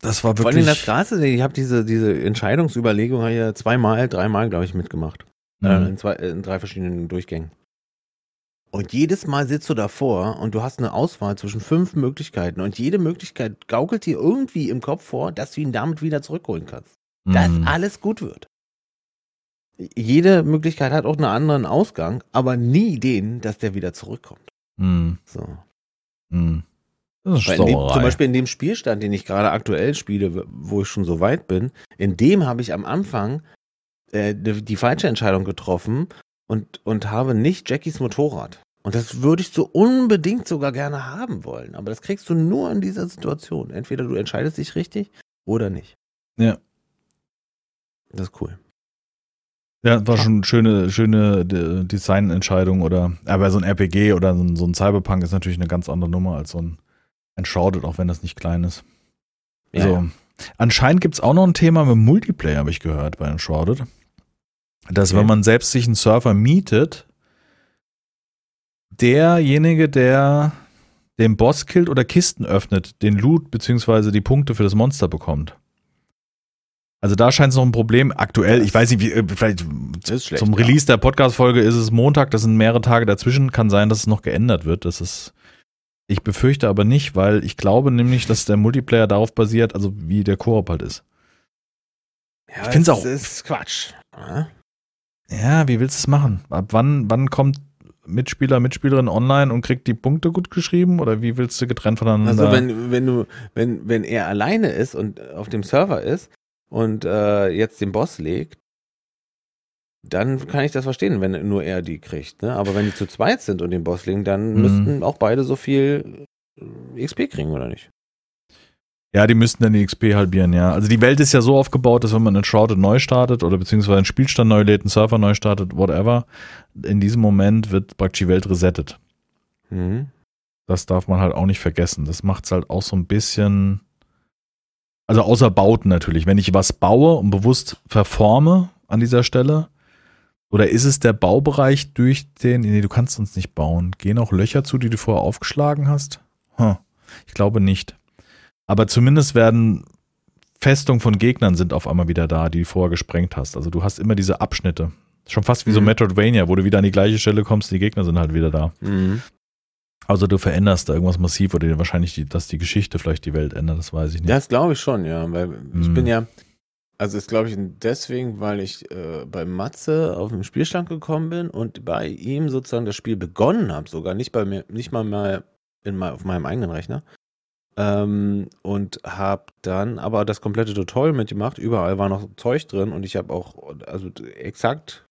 das war Vor allem das wirklich. Krasse, ich habe diese, diese Entscheidungsüberlegung ja zweimal, dreimal, glaube ich, mitgemacht. Äh, Mhm. in, zwei, in drei verschiedenen Durchgängen. Und jedes Mal sitzt du davor und du hast eine Auswahl zwischen fünf Möglichkeiten und jede Möglichkeit gaukelt dir irgendwie im Kopf vor, dass du ihn damit wieder zurückholen kannst. Dass Mhm. alles gut wird. Jede Möglichkeit hat auch einen anderen Ausgang, aber nie den, dass der wieder zurückkommt. Mhm. So. Mhm. Das ist in dem, zum Beispiel in dem Spielstand, den ich gerade aktuell spiele, wo ich schon so weit bin, in dem habe ich am Anfang äh, die, die falsche Entscheidung getroffen und, und habe nicht Jackies Motorrad. Und das würde ich so unbedingt sogar gerne haben wollen. Aber das kriegst du nur in dieser Situation. Entweder du entscheidest dich richtig oder nicht. Ja. Das ist cool. Ja, war schon schöne, schöne De- Designentscheidung oder, aber so ein RPG oder so ein, so ein Cyberpunk ist natürlich eine ganz andere Nummer als so ein Enshrouded, auch wenn das nicht klein ist. Ja, so. ja. Anscheinend gibt's auch noch ein Thema mit Multiplayer, habe ich gehört, bei Enshrouded. Dass Okay. wenn man selbst sich einen Surfer mietet, derjenige, der den Boss killt oder Kisten öffnet, den Loot beziehungsweise die Punkte für das Monster bekommt. Also da scheint es noch ein Problem. Aktuell, ich weiß nicht, wie, äh, vielleicht Das ist schlecht, zum ja. Release der Podcast-Folge ist es Montag, das sind mehrere Tage dazwischen. Kann sein, dass es noch geändert wird. Das ist, ich befürchte aber nicht, weil ich glaube nämlich, dass der Multiplayer darauf basiert, also wie der Koop halt ist. Ja, ich find's das auch- ist Quatsch. Ja? Ja, wie willst du es machen? Ab wann, wann kommt Mitspieler, Mitspielerin online und kriegt die Punkte gut geschrieben? Oder wie willst du getrennt voneinander? Also wenn, wenn du, wenn, wenn er alleine ist und auf dem Server ist und äh, jetzt den Boss legt, dann kann ich das verstehen, wenn nur er die kriegt. Ne? Aber wenn die zu zweit sind und den Boss legen, dann Mhm. müssten auch beide so viel äh, XP kriegen, oder nicht? Ja, die müssten dann die XP halbieren, ja. Also die Welt ist ja so aufgebaut, dass wenn man einen Shrouded neu startet oder beziehungsweise einen Spielstand neu lädt, einen Server neu startet, whatever, in diesem Moment wird praktisch die Welt resettet. Mhm. Das darf man halt auch nicht vergessen. Das macht es halt auch so ein bisschen. Also außer Bauten natürlich. Wenn ich was baue und bewusst verforme an dieser Stelle, oder ist es der Baubereich durch den. Nee, du kannst uns nicht bauen. Gehen auch Löcher zu, die du vorher aufgeschlagen hast? Hm, ich glaube nicht. Aber zumindest werden Festungen von Gegnern sind auf einmal wieder da, die du vorher gesprengt hast. Also du hast immer diese Abschnitte. Schon fast wie so Mhm. Metroidvania, wo du wieder an die gleiche Stelle kommst, die Gegner sind halt wieder da. Mhm. Also du veränderst da irgendwas massiv oder wahrscheinlich, die, dass die Geschichte vielleicht die Welt ändert, das weiß ich nicht. Das glaube ich schon, ja. Weil ich Mhm. bin ja, also ist glaube ich deswegen, weil ich äh, bei Matze auf den Spielstand gekommen bin und bei ihm sozusagen das Spiel begonnen habe, sogar nicht bei mir, nicht mal mal in, auf meinem eigenen Rechner. Ähm, und habe dann aber das komplette Tutorial mitgemacht. Überall war noch Zeug drin und ich habe auch also exakt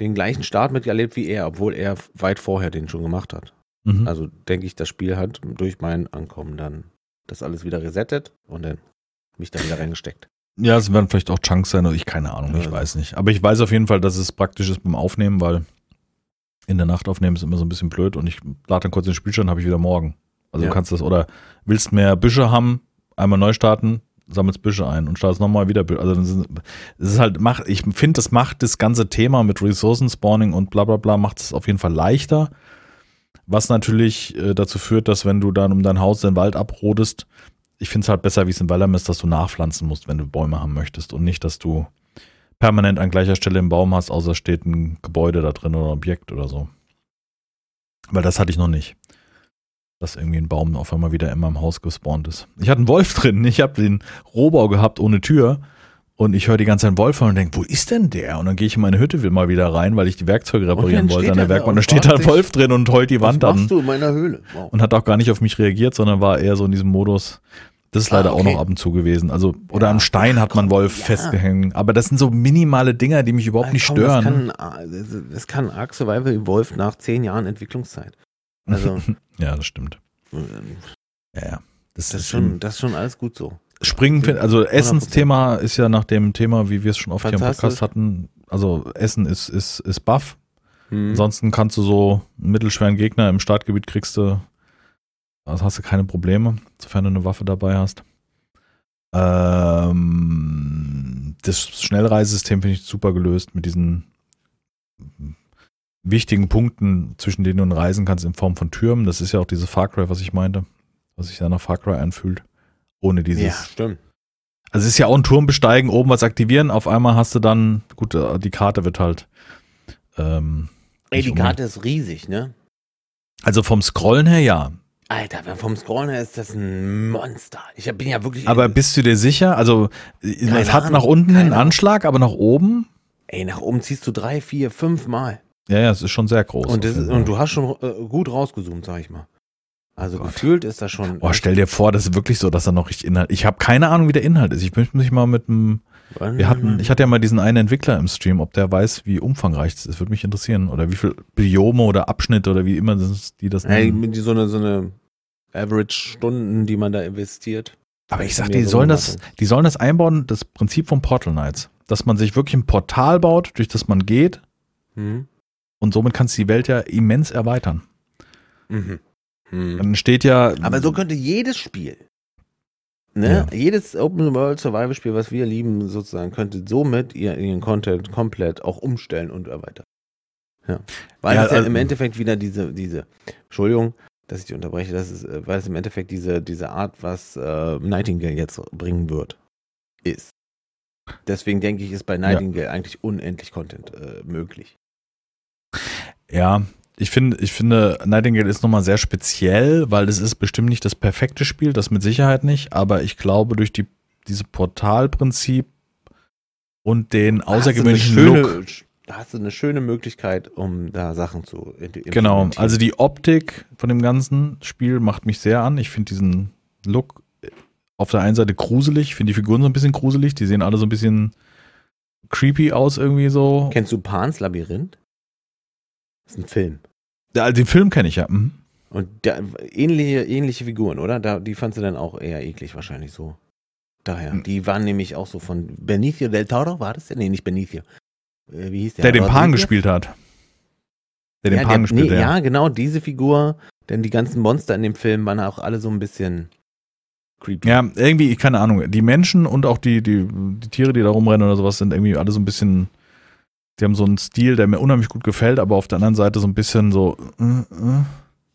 den gleichen Start miterlebt wie er, obwohl er weit vorher den schon gemacht hat. Mhm. Also denke ich, das Spiel hat durch mein Ankommen dann das alles wieder resettet und dann mich da wieder reingesteckt. ja, es werden vielleicht auch Chunks sein oder ich keine Ahnung, ich Ja. weiß nicht. Aber ich weiß auf jeden Fall, dass es praktisch ist beim Aufnehmen, weil in der Nacht aufnehmen ist immer so ein bisschen blöd und ich lade dann kurz den Spielstand, habe ich wieder morgen. Also Ja. du kannst das, oder willst mehr Büsche haben, einmal neu starten, sammelst Büsche ein und startest nochmal wieder Büsche. Also es ist halt, macht, ich finde, das macht das ganze Thema mit Ressourcen-Spawning und bla bla bla, macht es auf jeden Fall leichter. Was natürlich äh, dazu führt, dass wenn du dann um dein Haus den Wald abrodest, ich finde es halt besser, wie es in Waldheim ist, dass du nachpflanzen musst, wenn du Bäume haben möchtest und nicht, dass du permanent an gleicher Stelle einen Baum hast, außer steht ein Gebäude da drin oder ein Objekt oder so. Weil das hatte ich noch nicht. Dass irgendwie ein Baum auf einmal wieder in meinem Haus gespawnt ist. Ich hatte einen Wolf drin. Ich habe den Rohbau gehabt ohne Tür. Und ich höre die ganze Zeit einen Wolf und denke, wo ist denn der? Und dann gehe ich in meine Hütte will mal wieder rein, weil ich die Werkzeuge reparieren dann wollte an der er Werkbank. Und und da steht da ein Wolf drin und heult die Wand Was an. machst du in meiner Höhle? Wow. Und hat auch gar nicht auf mich reagiert, sondern war eher so in diesem Modus. Das ist leider Ah, auch okay. noch ab und zu gewesen. Also, oder Ja, am Stein hat man Wolf ja. festgehängt. Aber das sind so minimale Dinger, die mich überhaupt Ah, nicht komm, stören. Das kann, das kann Ark Survival Wolf nach zehn Jahren Entwicklungszeit. Also, [laughs] ja, das stimmt. ähm, Ja, ja. Das, das ist schon, das ist schon alles gut so. Springen, find- also Essensthema ist ja nach dem Thema, wie wir es schon oft hier im. Podcast hatten. Also Essen ist, ist, ist buff. Hm. Ansonsten kannst du so einen mittelschweren Gegner im Startgebiet kriegst du, also hast du keine Probleme, sofern du eine Waffe dabei hast. Ähm, das Schnellreisesystem finde ich super gelöst mit diesen wichtigen Punkten, zwischen denen du reisen kannst in Form von Türmen. Das ist ja auch dieses Far Cry, was ich meinte, was sich ja nach Far Cry anfühlt. Ohne dieses. ja, stimmt. Also es ist ja auch ein Turm besteigen, oben was aktivieren, auf einmal hast du dann, gut, äh, die Karte wird halt. Ähm, Ey, die Karte ist riesig, ne? Also vom Scrollen her ja. Alter, vom Scrollen her ist das ein Monster. Ich bin ja wirklich. Aber bist du dir sicher? Also, es hat Ahnung, nach unten einen keine Anschlag, aber nach oben? Ey, nach oben ziehst du drei, vier, fünf Mal. Ja, ja, es ist schon sehr groß. Und, ist, und du hast schon äh, gut rausgezoomt, sag ich mal. Also Gott. gefühlt ist das schon. Oh, stell dir vor, das ist wirklich so, dass da noch richtig Inhalt. Ich habe keine Ahnung, wie der Inhalt ist. Ich möchte mich mal mit einem. Wir hatten, ich hatte ja mal diesen einen Entwickler im Stream, ob der weiß, wie umfangreich das ist. Würde mich interessieren. Oder wie viel Biome oder Abschnitte oder wie immer das, die das nennen. mit so eine, so eine Average-Stunden, die man da investiert. Aber ich sag, die so sollen das, die sollen das einbauen, das Prinzip von Portal Knights. Dass man sich wirklich ein Portal baut, durch das man geht. Mhm. Und somit kannst du die Welt ja immens erweitern. Mhm. Mhm. Dann steht ja. Aber so könnte jedes Spiel, ne, jedes Open World Survival Spiel, was wir lieben, sozusagen, könnte somit ihr- ihren Content komplett auch umstellen und erweitern. Ja. Weil Ja, es ja also- im Endeffekt wieder diese, diese, Entschuldigung, dass ich dich unterbreche, das ist, äh, weil es im Endeffekt diese, diese Art, was äh, Nightingale jetzt bringen wird, ist. Deswegen denke ich, ist bei Nightingale eigentlich unendlich Content äh, möglich. Ja, ich finde, ich finde, Nightingale ist nochmal sehr speziell, weil es ist bestimmt nicht das perfekte Spiel, das mit Sicherheit nicht, aber ich glaube, durch die, diese Portalprinzip und den außergewöhnlichen eine Look. schöne, Da hast du eine schöne Möglichkeit, um da Sachen zu in- Genau, implementieren. also die Optik von dem ganzen Spiel macht mich sehr an. Ich finde diesen Look auf der einen Seite gruselig, ich finde die Figuren so ein bisschen gruselig, die sehen alle so ein bisschen creepy aus irgendwie so. Kennst du Pans Labyrinth? Das ist ein Film. Ja, Den Film kenne ich ja. Mhm. Und da, ähnliche, ähnliche Figuren, oder? Da, die fandst du dann auch eher eklig wahrscheinlich so. Daher. Hm. Die waren nämlich auch so von Benicio del Toro, war das der? Nee, nicht Benicio. Äh, wie hieß der? Der den Pan gespielt hat. Der den ja, Pan der, gespielt nee, hat. ja, genau, diese Figur. Denn die ganzen Monster in dem Film waren auch alle so ein bisschen creepy. Ja, irgendwie, keine Ahnung. Die Menschen und auch die, die, die Tiere, die da rumrennen oder sowas, sind irgendwie alle so ein bisschen. Die haben so einen Stil, der mir unheimlich gut gefällt, aber auf der anderen Seite so ein bisschen so. Äh, äh,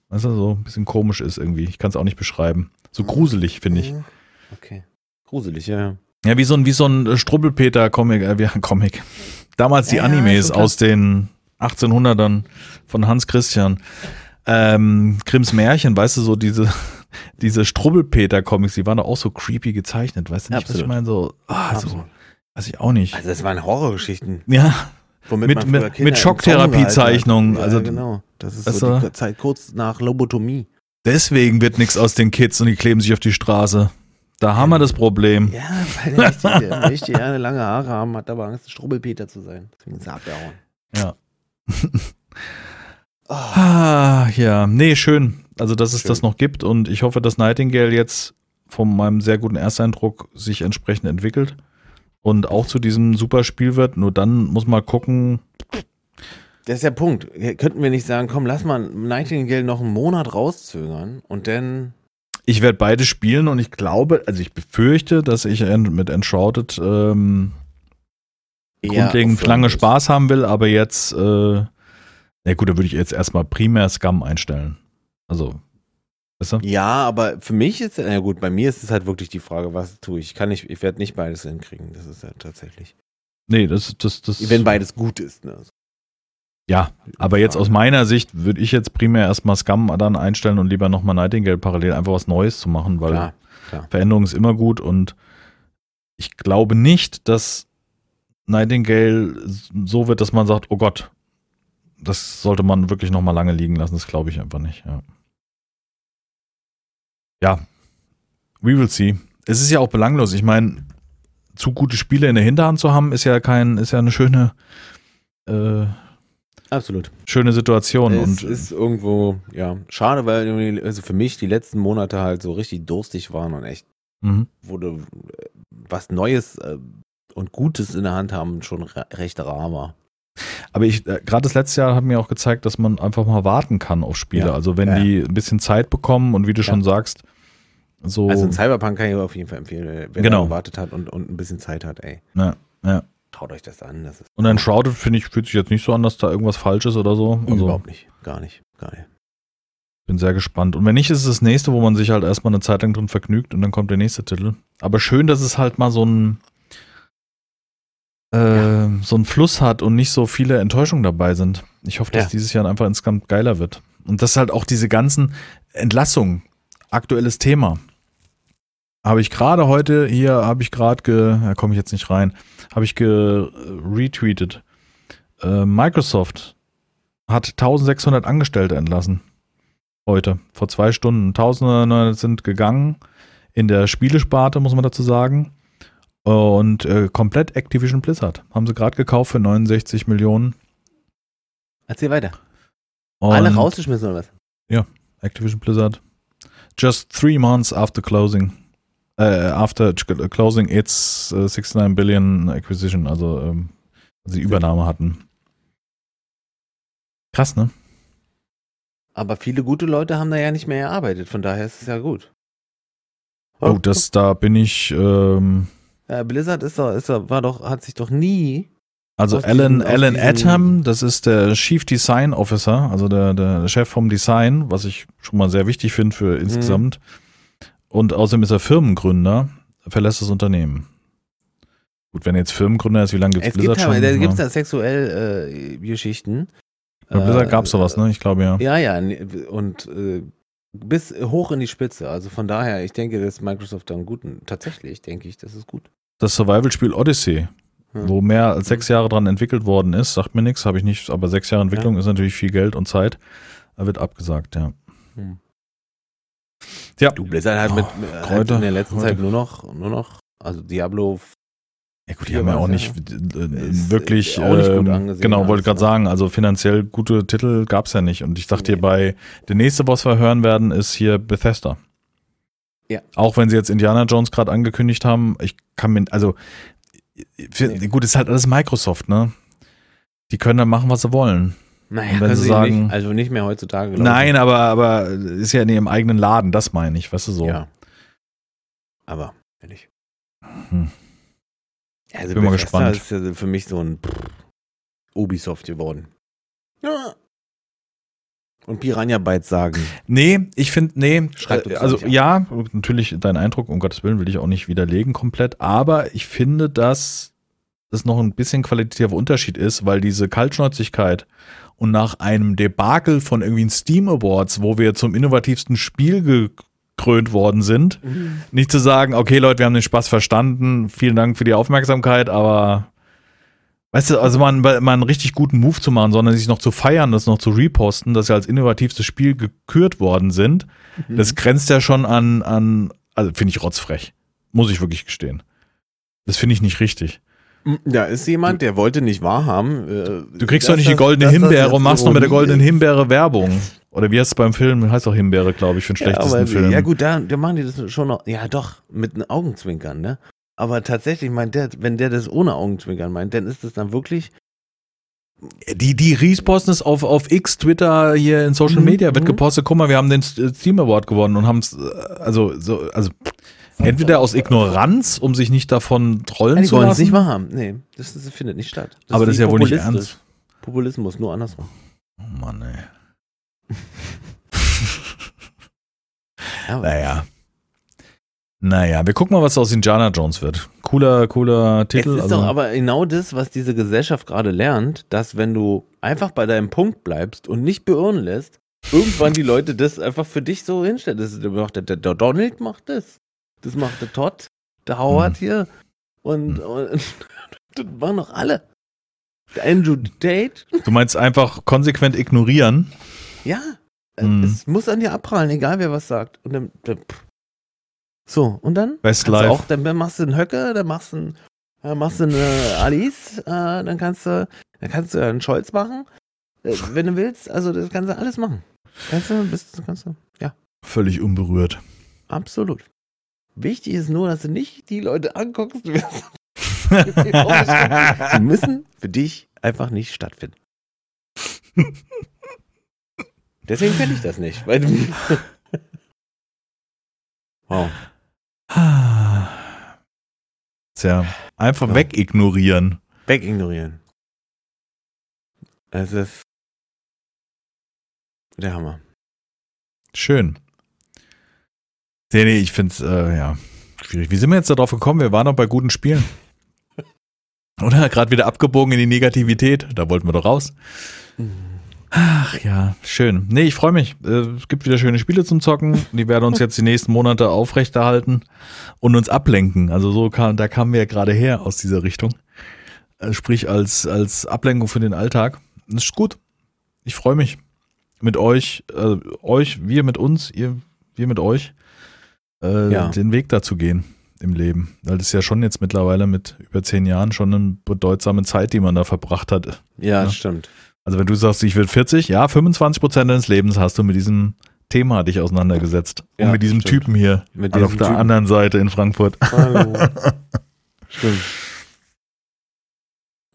weißt du, so ein bisschen komisch ist irgendwie. Ich kann es auch nicht beschreiben. So gruselig, finde ich. Okay. Gruselig, ja. ja. Ja, wie so ein, wie so ein Strubbelpeter-Comic, äh, wie ein [laughs] Comic. Damals die Ja, ja, Animes klar. aus den 1800ern von Hans Christian. Ähm, Grimms Märchen, weißt du, so diese, [laughs] diese Strubbelpeter-Comics, die waren doch auch so creepy gezeichnet, weißt du nicht, was ich Absolut. meine? So, ah, so, Absolut. weiß ich auch nicht. Also das waren Horrorgeschichten. Ja, Womit Mit- mit- Schocktherapiezeichnungen, Zaum also- ja, genau. Das ist so die Zeit kurz nach Lobotomie. deswegen wird nichts aus den Kids und die kleben sich auf die Straße. Da haben wir das Problem. Ja, weil der der richtig gerne lange Haare haben, hat aber Angst, Strubbelpeter zu sein. Deswegen ist er abgehauen. Ja. Oh, [laughs] Ah, ja, nee, schön. Also, dass es Schön. das noch gibt und ich hoffe, dass Nightingale jetzt von meinem sehr guten Ersteindruck sich entsprechend entwickelt und auch zu diesem super Spiel wird. Nur dann muss man gucken. das ist der Punkt. Könnten wir nicht sagen, komm, lass mal Nightingale noch einen Monat rauszögern und dann. Ich werde beide spielen und ich glaube, also ich befürchte, dass ich mit Enshrouded ähm, grundlegend lange. Spaß haben will, aber jetzt, äh, na gut, da würde ich jetzt erstmal primär Scum einstellen. Also, weißt du? Ja, aber für mich ist, na gut, bei mir ist es halt wirklich die Frage, was tue ich? Kann ich, ich werde nicht beides hinkriegen. Das ist ja tatsächlich. Nee, das, das, das. Wenn beides gut ist, ne? Ja, aber jetzt aus meiner Sicht würde ich jetzt primär erstmal Scum dann einstellen und lieber nochmal Nightingale parallel einfach was Neues zu machen, weil Klar. Veränderung ist immer gut und ich glaube nicht, dass Nightingale so wird, dass man sagt, oh Gott, das sollte man wirklich nochmal lange liegen lassen. Das glaube ich einfach nicht. Ja. Ja, we will see. Es ist ja auch belanglos. Ich meine, zu gute Spiele in der Hinterhand zu haben, ist ja kein, ist ja eine schöne, äh, Absolut. schöne Situation. es und ist irgendwo, ja, schade, weil also für mich die letzten Monate halt so richtig durstig waren und echt mhm. wurde äh, was Neues äh, und Gutes in der Hand haben schon re recht rar war. Aber ich, äh, gerade das letzte Jahr hat mir auch gezeigt, dass man einfach mal warten kann auf Spiele. Ja. Also wenn Ja, die ein bisschen Zeit bekommen und wie du Ja. schon sagst, so. Also ein Cyberpunk kann ich auf jeden Fall empfehlen, äh, wer Genau. da gewartet hat und, und ein bisschen Zeit hat, ey. ja, ja. Traut euch das an. Das ist Und dann Shrouded, finde ich, fühlt sich jetzt nicht so an, dass da irgendwas falsch ist oder so. Also überhaupt nicht. Gar nicht. Gar nicht. bin sehr gespannt. Und wenn nicht, ist es das nächste, wo man sich halt erstmal eine Zeit lang drin vergnügt und dann kommt der nächste Titel. Aber schön, dass es halt mal so ein äh, so ein Fluss hat und nicht so viele Enttäuschungen dabei sind. Ich hoffe, dass Ja. dieses Jahr einfach insgesamt geiler wird. Und das halt auch diese ganzen Entlassungen, aktuelles Thema. Habe ich gerade heute, hier habe ich gerade, ge, da komme ich jetzt nicht rein, habe ich retweetet. Äh, Microsoft hat 1600 Angestellte entlassen. Heute, vor zwei Stunden. 1900 sind gegangen in der Spielesparte, muss man dazu sagen. Und äh, komplett Activision Blizzard. Haben sie gerade gekauft für 69 Millionen. Erzähl weiter. Und Alle rausgeschmissen oder was? Ja, Activision Blizzard. Just three months after closing. Uh, after closing its uh, 69 Billion Acquisition, also ähm, sie Übernahme hatten. Krass, ne? Aber viele gute Leute haben da ja nicht mehr gearbeitet, von daher ist es ja gut. Oh, das, da bin ich. Ähm, ja, Blizzard ist doch, ist doch, war doch, hat sich doch nie. Also Alan, diesen, Alan Atom, das ist der Chief Design Officer, also der, der Chef vom Design, was ich schon mal sehr wichtig finde für insgesamt. Mhm. Und außerdem ist er Firmengründer, verlässt das Unternehmen. Gut, wenn er jetzt Firmengründer ist, wie lange gibt es Blizzard gibt, schon? Da gibt es da sexuell äh, Geschichten. Bei Blizzard äh, gab es sowas, ne? Ich glaube ja. Ja, ja. Und äh, bis hoch in die Spitze. Also von daher, ich denke, dass Microsoft da einen guten, tatsächlich denke ich, das ist gut. Das Survival-Spiel Odyssey, hm. wo mehr als sechs Jahre dran entwickelt worden ist, sagt mir nichts, habe ich nicht, aber sechs Jahre Entwicklung ja. ist natürlich viel Geld und Zeit. Da wird abgesagt, ja. Hm. Ja. Du Blizzard hat, mit, oh, hat in der letzten Kräuter. Zeit nur noch, nur noch, also Diablo ja gut, die haben ja auch nicht äh, wirklich, auch nicht gut ähm, genau, wollte gerade sagen, also finanziell gute Titel gab es ja nicht. Und ich dachte nee. dir bei, der nächste, was wir hören werden, ist hier Bethesda. Ja. Auch wenn sie jetzt Indiana Jones gerade angekündigt haben, ich kann mir, also für, nee. gut, ist halt alles Microsoft, ne? Die können dann machen, was sie wollen. Naja, wenn sie sagen, nicht, also nicht mehr heutzutage. Nein, aber, aber ist ja in ihrem eigenen Laden, das meine ich, weißt du so. Ja. Aber, wenn ich. Hm. Also Bin mal gespannt. ist ja für mich so ein Ubisoft geworden. Ja. Und Piranha Bytes sagen. Nee, ich finde, nee, Schreibt also ja, natürlich dein Eindruck, um Gottes Willen will ich auch nicht widerlegen komplett, aber ich finde, dass das noch ein bisschen qualitativer Unterschied ist, weil diese Kaltschnäuzigkeit und nach einem Debakel von irgendwie Steam Awards, wo wir zum innovativsten Spiel gekrönt worden sind. Mhm. Nicht zu sagen, okay Leute, wir haben den Spaß verstanden, vielen Dank für die Aufmerksamkeit, aber weißt du, also mal, mal einen richtig guten Move zu machen, sondern sich noch zu feiern, das noch zu reposten, dass sie als innovativstes Spiel gekürt worden sind, mhm. das grenzt ja schon an, an also finde ich rotzfrech. Muss ich wirklich gestehen. Das finde ich nicht richtig. Da ist jemand, der wollte nicht wahrhaben. Äh, du kriegst doch nicht die goldene Himbeere und machst noch mit der goldenen Himbeere Werbung. Oder wie heißt es beim Film? Heißt auch Himbeere, glaube ich, für den ja, schlechtesten aber, Film. Ja gut, da, da machen die das schon noch, ja doch, mit einem Augenzwinkern, ne? Aber tatsächlich meint der, wenn der das ohne Augenzwinkern meint, dann ist das dann wirklich die, die resposten es auf, auf X, Twitter, hier in Social mhm, Media, wird mhm. gepostet, guck mal, wir haben den Steam Award gewonnen und haben es, also, so, also, entweder aus Ignoranz, um sich nicht davon trollen ja, zu lassen. Es nicht wahrhaben. Nee, das, das findet nicht statt. Das Aber das ist ja wohl nicht ernst. Populismus, nur andersrum. Oh Mann, ey. Ja, naja. Naja, wir gucken mal, was aus Indiana Jones wird. Cooler, cooler Titel. Es ist also. doch aber genau das, was diese Gesellschaft gerade lernt, dass wenn du einfach bei deinem Punkt bleibst und nicht beirren lässt, irgendwann die Leute das einfach für dich so hinstellen. Das, der, der, der Donald macht das. Das macht der Todd, der Howard hm. hier und, hm. und [laughs] das waren noch alle. Der Andrew Tate. Du meinst einfach konsequent ignorieren? Ja. Mhm. Es muss an dir abprallen, egal wer was sagt. Und dann, dann so, und dann? Best Life. Auch, dann machst du einen Höcke, dann machst du einen, dann machst du eine Alice, äh, dann kannst du, dann kannst du einen Scholz machen, äh, wenn du willst. Also das kannst du alles machen. Kannst du, bist, kannst du, ja. Völlig unberührt. Absolut. Wichtig ist nur, dass du nicht die Leute anguckst. die [laughs] [laughs] müssen für dich einfach nicht stattfinden. [laughs] Deswegen finde ich das nicht. Weil [laughs] wow. Tja, einfach ja. wegignorieren. Wegignorieren. Es ist der Hammer. Schön. Nee, nee, ich finde es, äh, ja, schwierig. Wie sind wir jetzt darauf gekommen? Wir waren noch bei guten Spielen. [laughs] Oder? Gerade wieder abgebogen in die Negativität. Da wollten wir doch raus. Ach ja, schön. Nee, ich freue mich. Äh, Es gibt wieder schöne Spiele zum Zocken. Die werden uns [laughs] jetzt die nächsten Monate aufrechterhalten und uns ablenken. Also so kam, da kamen wir ja gerade her aus dieser Richtung. Äh, Sprich als, als Ablenkung für den Alltag. Das ist gut. Ich freue mich mit euch, äh, euch, wir mit uns, ihr, wir mit euch, äh, Ja. den Weg dazu gehen im Leben. Weil das ist ja schon jetzt mittlerweile mit über zehn Jahren schon eine bedeutsame Zeit, die man da verbracht hat. Ja, Ja. stimmt. Also wenn du sagst, ich werde 40, ja, 25 Prozent deines Lebens hast du mit diesem Thema dich auseinandergesetzt. Ja, Und mit diesem stimmt. Typen hier Mit also auf der Typen. anderen Seite in Frankfurt. Hallo. [laughs] stimmt.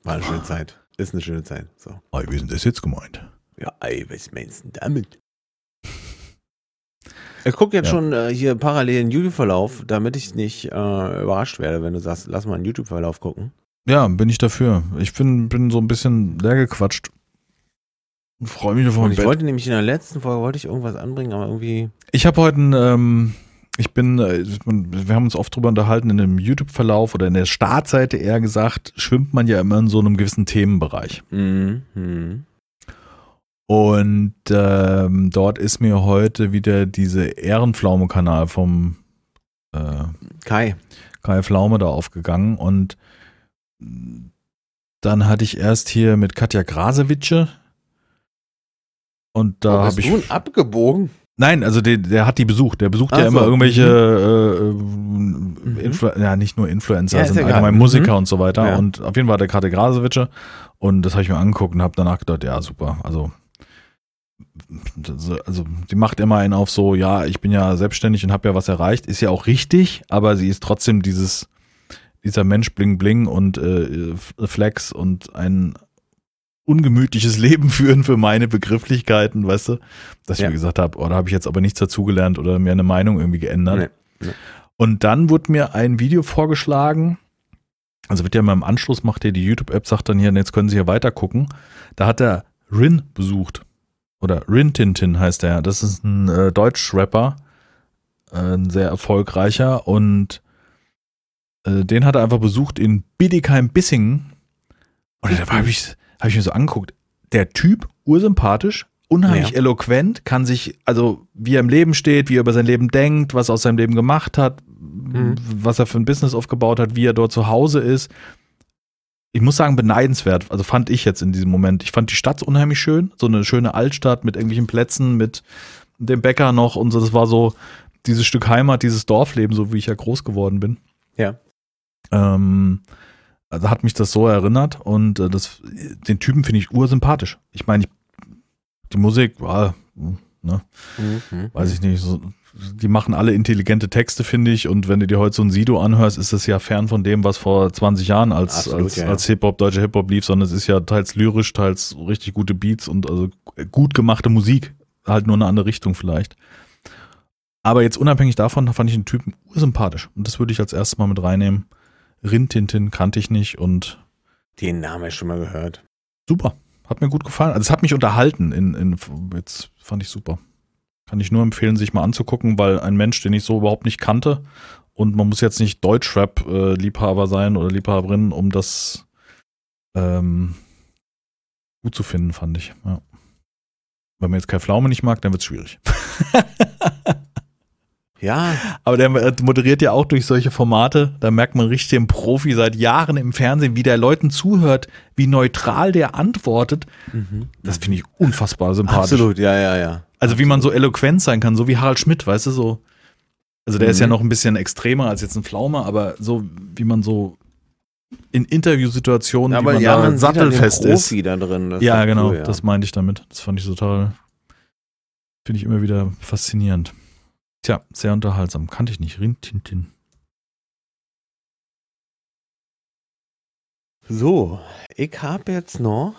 War eine schöne Zeit. Ist eine schöne Zeit. So. Ey, wie ist denn das jetzt gemeint? Ja, ey, was meinst du damit? Ich gucke jetzt Ja. schon äh, hier parallel den YouTube-Verlauf, damit ich nicht äh, überrascht werde, wenn du sagst, lass mal einen YouTube-Verlauf gucken. Ja, bin ich dafür. Ich bin, bin so ein bisschen leer gequatscht. Und freue mich auf mein ich Bett. wollte nämlich in der letzten Folge wollte ich irgendwas anbringen, aber irgendwie. Ich habe heute, ein, ähm, ich bin, äh, wir haben uns oft drüber unterhalten, in dem YouTube-Verlauf oder in der Startseite eher gesagt, schwimmt man ja immer in so einem gewissen Themenbereich. Mhm. Mhm. Und ähm, dort ist mir heute wieder diese Ehrenpflaume-Kanal vom äh, Kai. Kai Pflaume da aufgegangen und dann hatte ich erst hier mit Katja Grasewitsche und da habe ich ein abgebogen? Nein, also der, der hat die besucht. Der besucht Ach ja immer so, irgendwelche äh, Influ ja nicht nur Influencer, Ja, egal. allgemein Mhm. Musiker und so weiter. Ja. Und auf jeden Fall der Karte Grasewitsche und das habe ich mir angeguckt und habe danach gedacht, ja super. Also also die macht immer einen auf so, ja, ich bin ja selbstständig und habe ja was erreicht, ist ja auch richtig, aber sie ist trotzdem dieses dieser Mensch bling bling und äh, Flex und ein ungemütliches Leben [laughs] führen für meine Begrifflichkeiten, weißt du, dass ich Ja. mir gesagt habe, oh, da habe ich jetzt aber nichts dazugelernt oder mir eine Meinung irgendwie geändert. Nee, nee. Und dann wurde mir ein Video vorgeschlagen, also wird ja mal im Anschluss, macht ja die YouTube-App, sagt dann hier, jetzt können Sie hier weiter gucken. Da hat er Rin besucht. Oder Rin Tintin heißt er. Das ist ein äh, Deutsch-Rapper, äh, ein sehr erfolgreicher und äh, den hat er einfach besucht in Bietigheim-Bissingen. Und da habe ich, hab ich mir so angeguckt. Der Typ, ursympathisch, unheimlich Ja. eloquent, kann sich, also wie er im Leben steht, wie er über sein Leben denkt, was er aus seinem Leben gemacht hat, Mhm. was er für ein Business aufgebaut hat, wie er dort zu Hause ist. Ich muss sagen, beneidenswert. Also fand ich jetzt in diesem Moment. Ich fand die Stadt unheimlich schön. So eine schöne Altstadt mit irgendwelchen Plätzen, mit dem Bäcker noch und so. Das war so dieses Stück Heimat, dieses Dorfleben, so wie ich ja groß geworden bin. Ja. Ähm, also hat mich das so erinnert und äh, das, den Typen finde ich ursympathisch. Ich meine, die Musik, ah, ne, Mhm. weiß ich nicht, so, die machen alle intelligente Texte, finde ich. Und wenn du dir heute so ein Sido anhörst, ist das ja fern von dem, was vor 20 Jahren als, Absolut, als, ja, ja. als Hip-Hop, deutscher Hip-Hop lief, sondern es ist ja teils lyrisch, teils richtig gute Beats und also gut gemachte Musik. Halt nur eine andere Richtung vielleicht. Aber jetzt unabhängig davon fand ich den Typen ursympathisch. Und das würde ich als erstes mal mit reinnehmen. Rintintin kannte ich nicht und Den Namen ich schon mal gehört. super. Hat mir gut gefallen. Also es hat mich unterhalten. In, in, jetzt fand ich super. Kann ich nur empfehlen, sich mal anzugucken, weil ein Mensch, den ich so überhaupt nicht kannte, und man muss jetzt nicht Deutschrap-Liebhaber sein oder Liebhaberin, um das ähm, gut zu finden, fand ich. Ja. Wenn man jetzt Kai Pflaume nicht mag, dann wird es schwierig. [laughs] Ja, Aber der moderiert ja auch durch solche Formate. Da merkt man richtig den Profi seit Jahren im Fernsehen, wie der Leuten zuhört, wie neutral der antwortet. Das finde ich unfassbar sympathisch. absolut, ja, ja, ja. Also wie man so eloquent sein kann, so wie Harald Schmidt, weißt du, so. Also der ist ja Mhm. noch ein bisschen extremer als jetzt ein Pflaume, aber so wie man so in Interviewsituationen, Aber wie man ja, man sieht halt den sattelfest ist. Da drin. Das Ja, halt genau, cool, ja. das meinte ich damit. Das fand ich total, finde ich immer wieder faszinierend. Tja, sehr unterhaltsam. Kannte ich nicht. Rintintin. So, ich habe jetzt noch.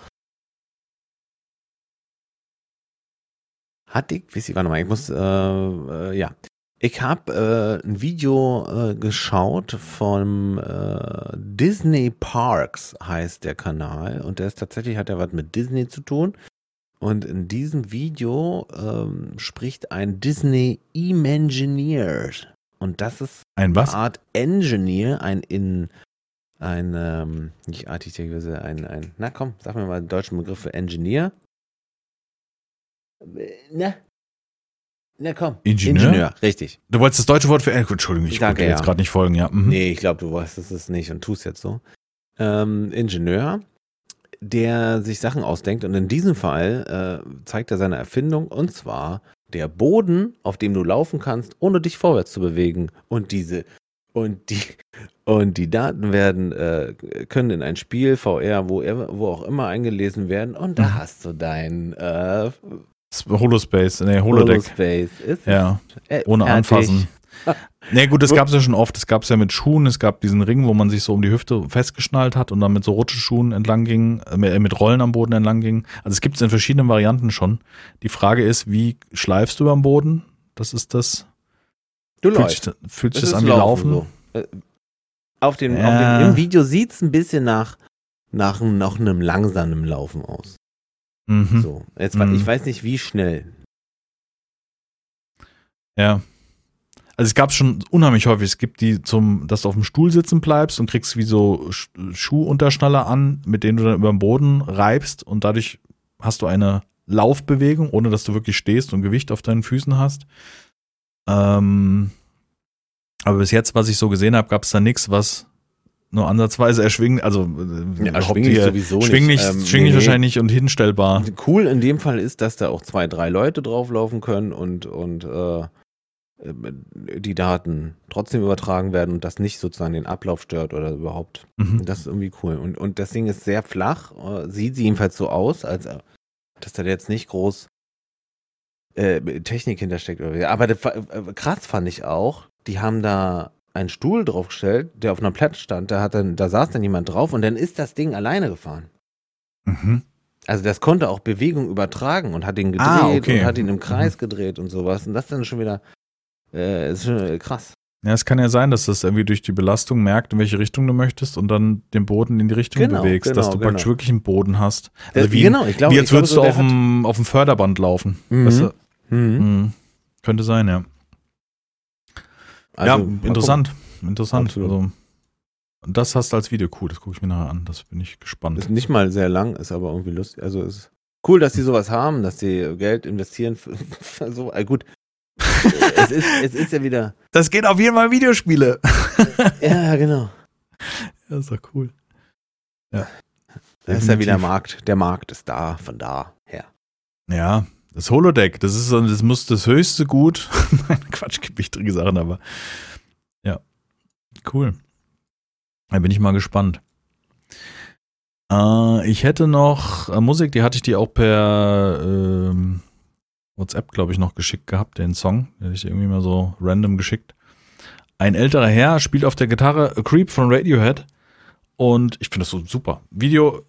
Hatte ich, weiß ich, warte mal, ich muss, äh, äh, ja. Ich habe äh, ein Video äh, geschaut vom äh, Disney Parks, heißt der Kanal. Und der ist tatsächlich, hat er was mit Disney zu tun. Und in diesem Video ähm, spricht ein Disney Imagineer. Und das ist Ein was? eine Art Engineer, ein in ein ähm, nicht Architekt, ein ein na komm, sag mir mal den deutschen Begriff für Engineer. Ne? Na komm. Ingenieur? richtig. Du wolltest das deutsche Wort für. Äh, Entschuldigung, ich Danke, konnte jetzt ja. gerade nicht folgen, ja. Mhm. Nee, ich glaube, du weißt es nicht und tust jetzt so. Ähm, Ingenieur, der sich Sachen ausdenkt und in diesem Fall äh, zeigt er seine Erfindung und zwar der Boden, auf dem du laufen kannst, ohne dich vorwärts zu bewegen. Und diese und die und die Daten werden äh, können in ein Spiel VR, wo, er- wo auch immer eingelesen werden und da Mhm. hast du dein äh, Holospace, nee, Holodeck. Holospace. Ist Ja, äh, ohne fertig. anfassen. Nee, gut, das gab es ja schon oft. Das gab es ja mit Schuhen. Es gab diesen Ring, wo man sich so um die Hüfte festgeschnallt hat und dann mit so Rutscheschuhen entlang ging, äh, mit- mit Rollen am Boden entlang ging. Also es gibt es in verschiedenen Varianten schon. Die Frage ist, wie schleifst du am Boden? Das ist das. Du Fühlt sich, läufst. fühlt sich Es das an wie Laufen? so. Äh, Auf dem, Ja. auf dem, Im Video sieht es ein bisschen nach, nach, nach einem langsamen Laufen aus. Mhm. So. Jetzt, Mhm. Ich weiß nicht, wie schnell. Ja. Also es gab schon unheimlich häufig. Es gibt die zum, dass du auf dem Stuhl sitzen bleibst und kriegst wie so Sch- Schuhunterschnaller an, mit denen du dann über den Boden reibst und dadurch hast du eine Laufbewegung, ohne dass du wirklich stehst und Gewicht auf deinen Füßen hast. Ähm, aber bis jetzt, was ich so gesehen habe, gab es da nichts, was nur ansatzweise erschwinglich, also äh, Ja, erschwinglich hier- sowieso nicht. schwinglich, Ähm, schwinglich nee. wahrscheinlich und hinstellbar. Cool in dem Fall ist, dass da auch zwei, drei Leute drauflaufen können und, und äh, die Daten trotzdem übertragen werden und das nicht sozusagen den Ablauf stört oder überhaupt. Mhm. Das ist irgendwie cool. Und, und das Ding ist sehr flach, äh, sieht jedenfalls so aus, als äh, dass da jetzt nicht groß äh, Technik hintersteckt. Aber das, äh, krass fand ich auch, die haben da einen Stuhl draufgestellt, der auf einer Platte stand, da, hat dann, da saß dann jemand drauf und dann ist das Ding alleine gefahren. Mhm. Also das konnte auch Bewegung übertragen und hat ihn gedreht Ah, okay. und hat ihn im Kreis gedreht und sowas. Und das dann schon wieder äh, ist schon äh, krass. Ja, es kann ja sein, dass das irgendwie durch die Belastung merkt, in welche Richtung du möchtest und dann den Boden in die Richtung Genau, bewegst, dass genau, du praktisch genau. wirklich einen Boden hast. Also Äh, wie, genau, ich glaube, wie jetzt würdest so du auf dem, auf dem Förderband laufen. Mhm. Weißt du? Mhm. Mhm. Könnte sein, ja. Also, ja, interessant. Interessant. Absolut. Also, und das hast du als Video. Cool, das gucke ich mir nachher an. Das bin ich gucken. gespannt. Ist nicht mal sehr lang, ist aber irgendwie lustig. Also ist cool, dass die sowas haben, dass die Geld investieren für, [laughs] so. Äh, gut. Es, ist, es ist ja wieder. Das geht auf jeden Fall Videospiele. [laughs] Ja, genau. Das ist doch cool. Ja. Das ist ja wieder. Markt. Der Markt ist da, von da her. Ja, das Holodeck, das ist so- das muss das höchste Gut. [laughs] Nein, Quatsch, gibt wichtige Sachen, aber ja, cool. Da bin ich mal gespannt. Äh, ich hätte noch äh, Musik, die hatte ich dir auch per ähm, WhatsApp, glaube ich, noch geschickt gehabt, den Song. Den hätte ich irgendwie mal so random geschickt. Ein älterer Herr spielt auf der Gitarre A Creep von Radiohead. Und ich finde das so super. Video,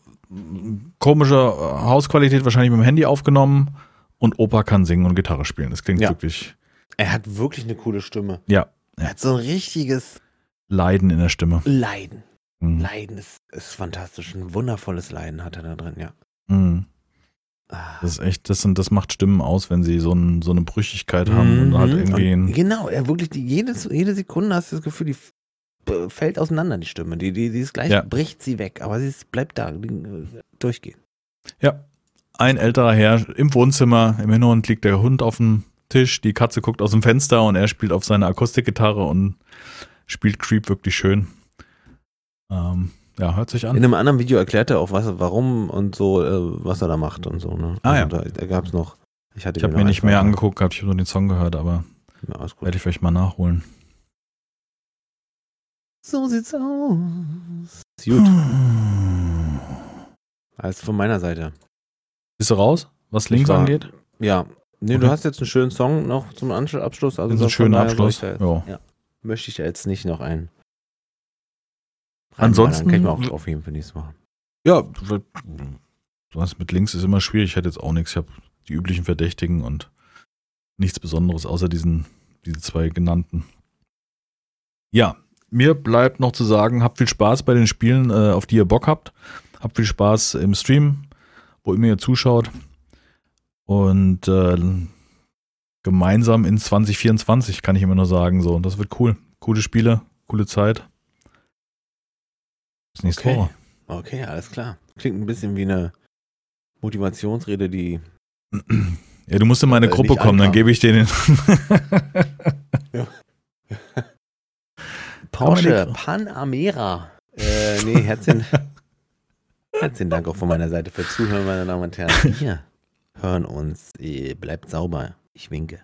komische äh, Hausqualität, wahrscheinlich mit dem Handy aufgenommen. Und Opa kann singen und Gitarre spielen. Das klingt Ja. wirklich Er hat wirklich eine coole Stimme. Ja. Er hat so ein richtiges Leiden in der Stimme. Leiden. Mhm. Leiden ist, ist fantastisch. Ein wundervolles Leiden hat er da drin, ja. Mhm. Das ist echt, das, sind, das macht Stimmen aus, wenn sie so, ein, so eine Brüchigkeit haben und halt Mhm. irgendwie Und genau, er wirklich, die, jedes, jede Sekunde hast du das Gefühl, die fällt auseinander, die Stimme. Die, die, die ist gleich, Ja. bricht sie weg, aber sie ist, bleibt da, äh, durchgehen. Ja. Ein älterer Herr im Wohnzimmer, im Hintergrund liegt der Hund auf dem Tisch, die Katze guckt aus dem Fenster und er spielt auf seiner Akustikgitarre und spielt Creep wirklich schön. Ähm, ja, hört sich In an. einem anderen Video erklärt er auch, was, warum und so, äh, was er da macht und so. Ne? Ah, ja. Also Da, da gab es noch. Ich, hatte Ich habe mir nicht mehr angeguckt gehabt, ich habe nur den Song gehört, aber Ja, alles werde ich vielleicht mal nachholen. So sieht's aus. Gut, also von meiner Seite. Bist du raus, was links war- angeht? Ja. Nee, Okay. du hast jetzt einen schönen Song noch zum Ansch- Abschluss. Also Das ist ein schöner ich Abschluss. jetzt- Ja. Ja. Möchte ich da jetzt nicht noch einen. Ansonsten- Kann ich mir auch aufheben für nächstes Mal. Ja, was mit links ist immer schwierig. Ich hätte jetzt auch nichts. Ich habe die üblichen Verdächtigen und nichts Besonderes außer diesen, diese zwei genannten. Ja, mir bleibt noch zu sagen, habt viel Spaß bei den Spielen, äh, auf die ihr Bock habt. Habt viel Spaß im Stream, wo immer ihr zuschaut. Und äh, gemeinsam in 2024 kann ich immer nur sagen. So, und das wird cool. Coole Spiele, coole Zeit. Bis nächste Okay. Woche. Okay, alles klar. Klingt ein bisschen wie eine Motivationsrede, die [clears throat] Ja, du musst in meine Äh, Gruppe kommen, dann gebe ich dir den. [laughs] Porsche Panamera. Äh, nee, herzlichen, [laughs] herzlichen Dank auch von meiner Seite für Zuhören, meine Damen und Herren. Wir hören uns. Bleibt sauber. Ich winke.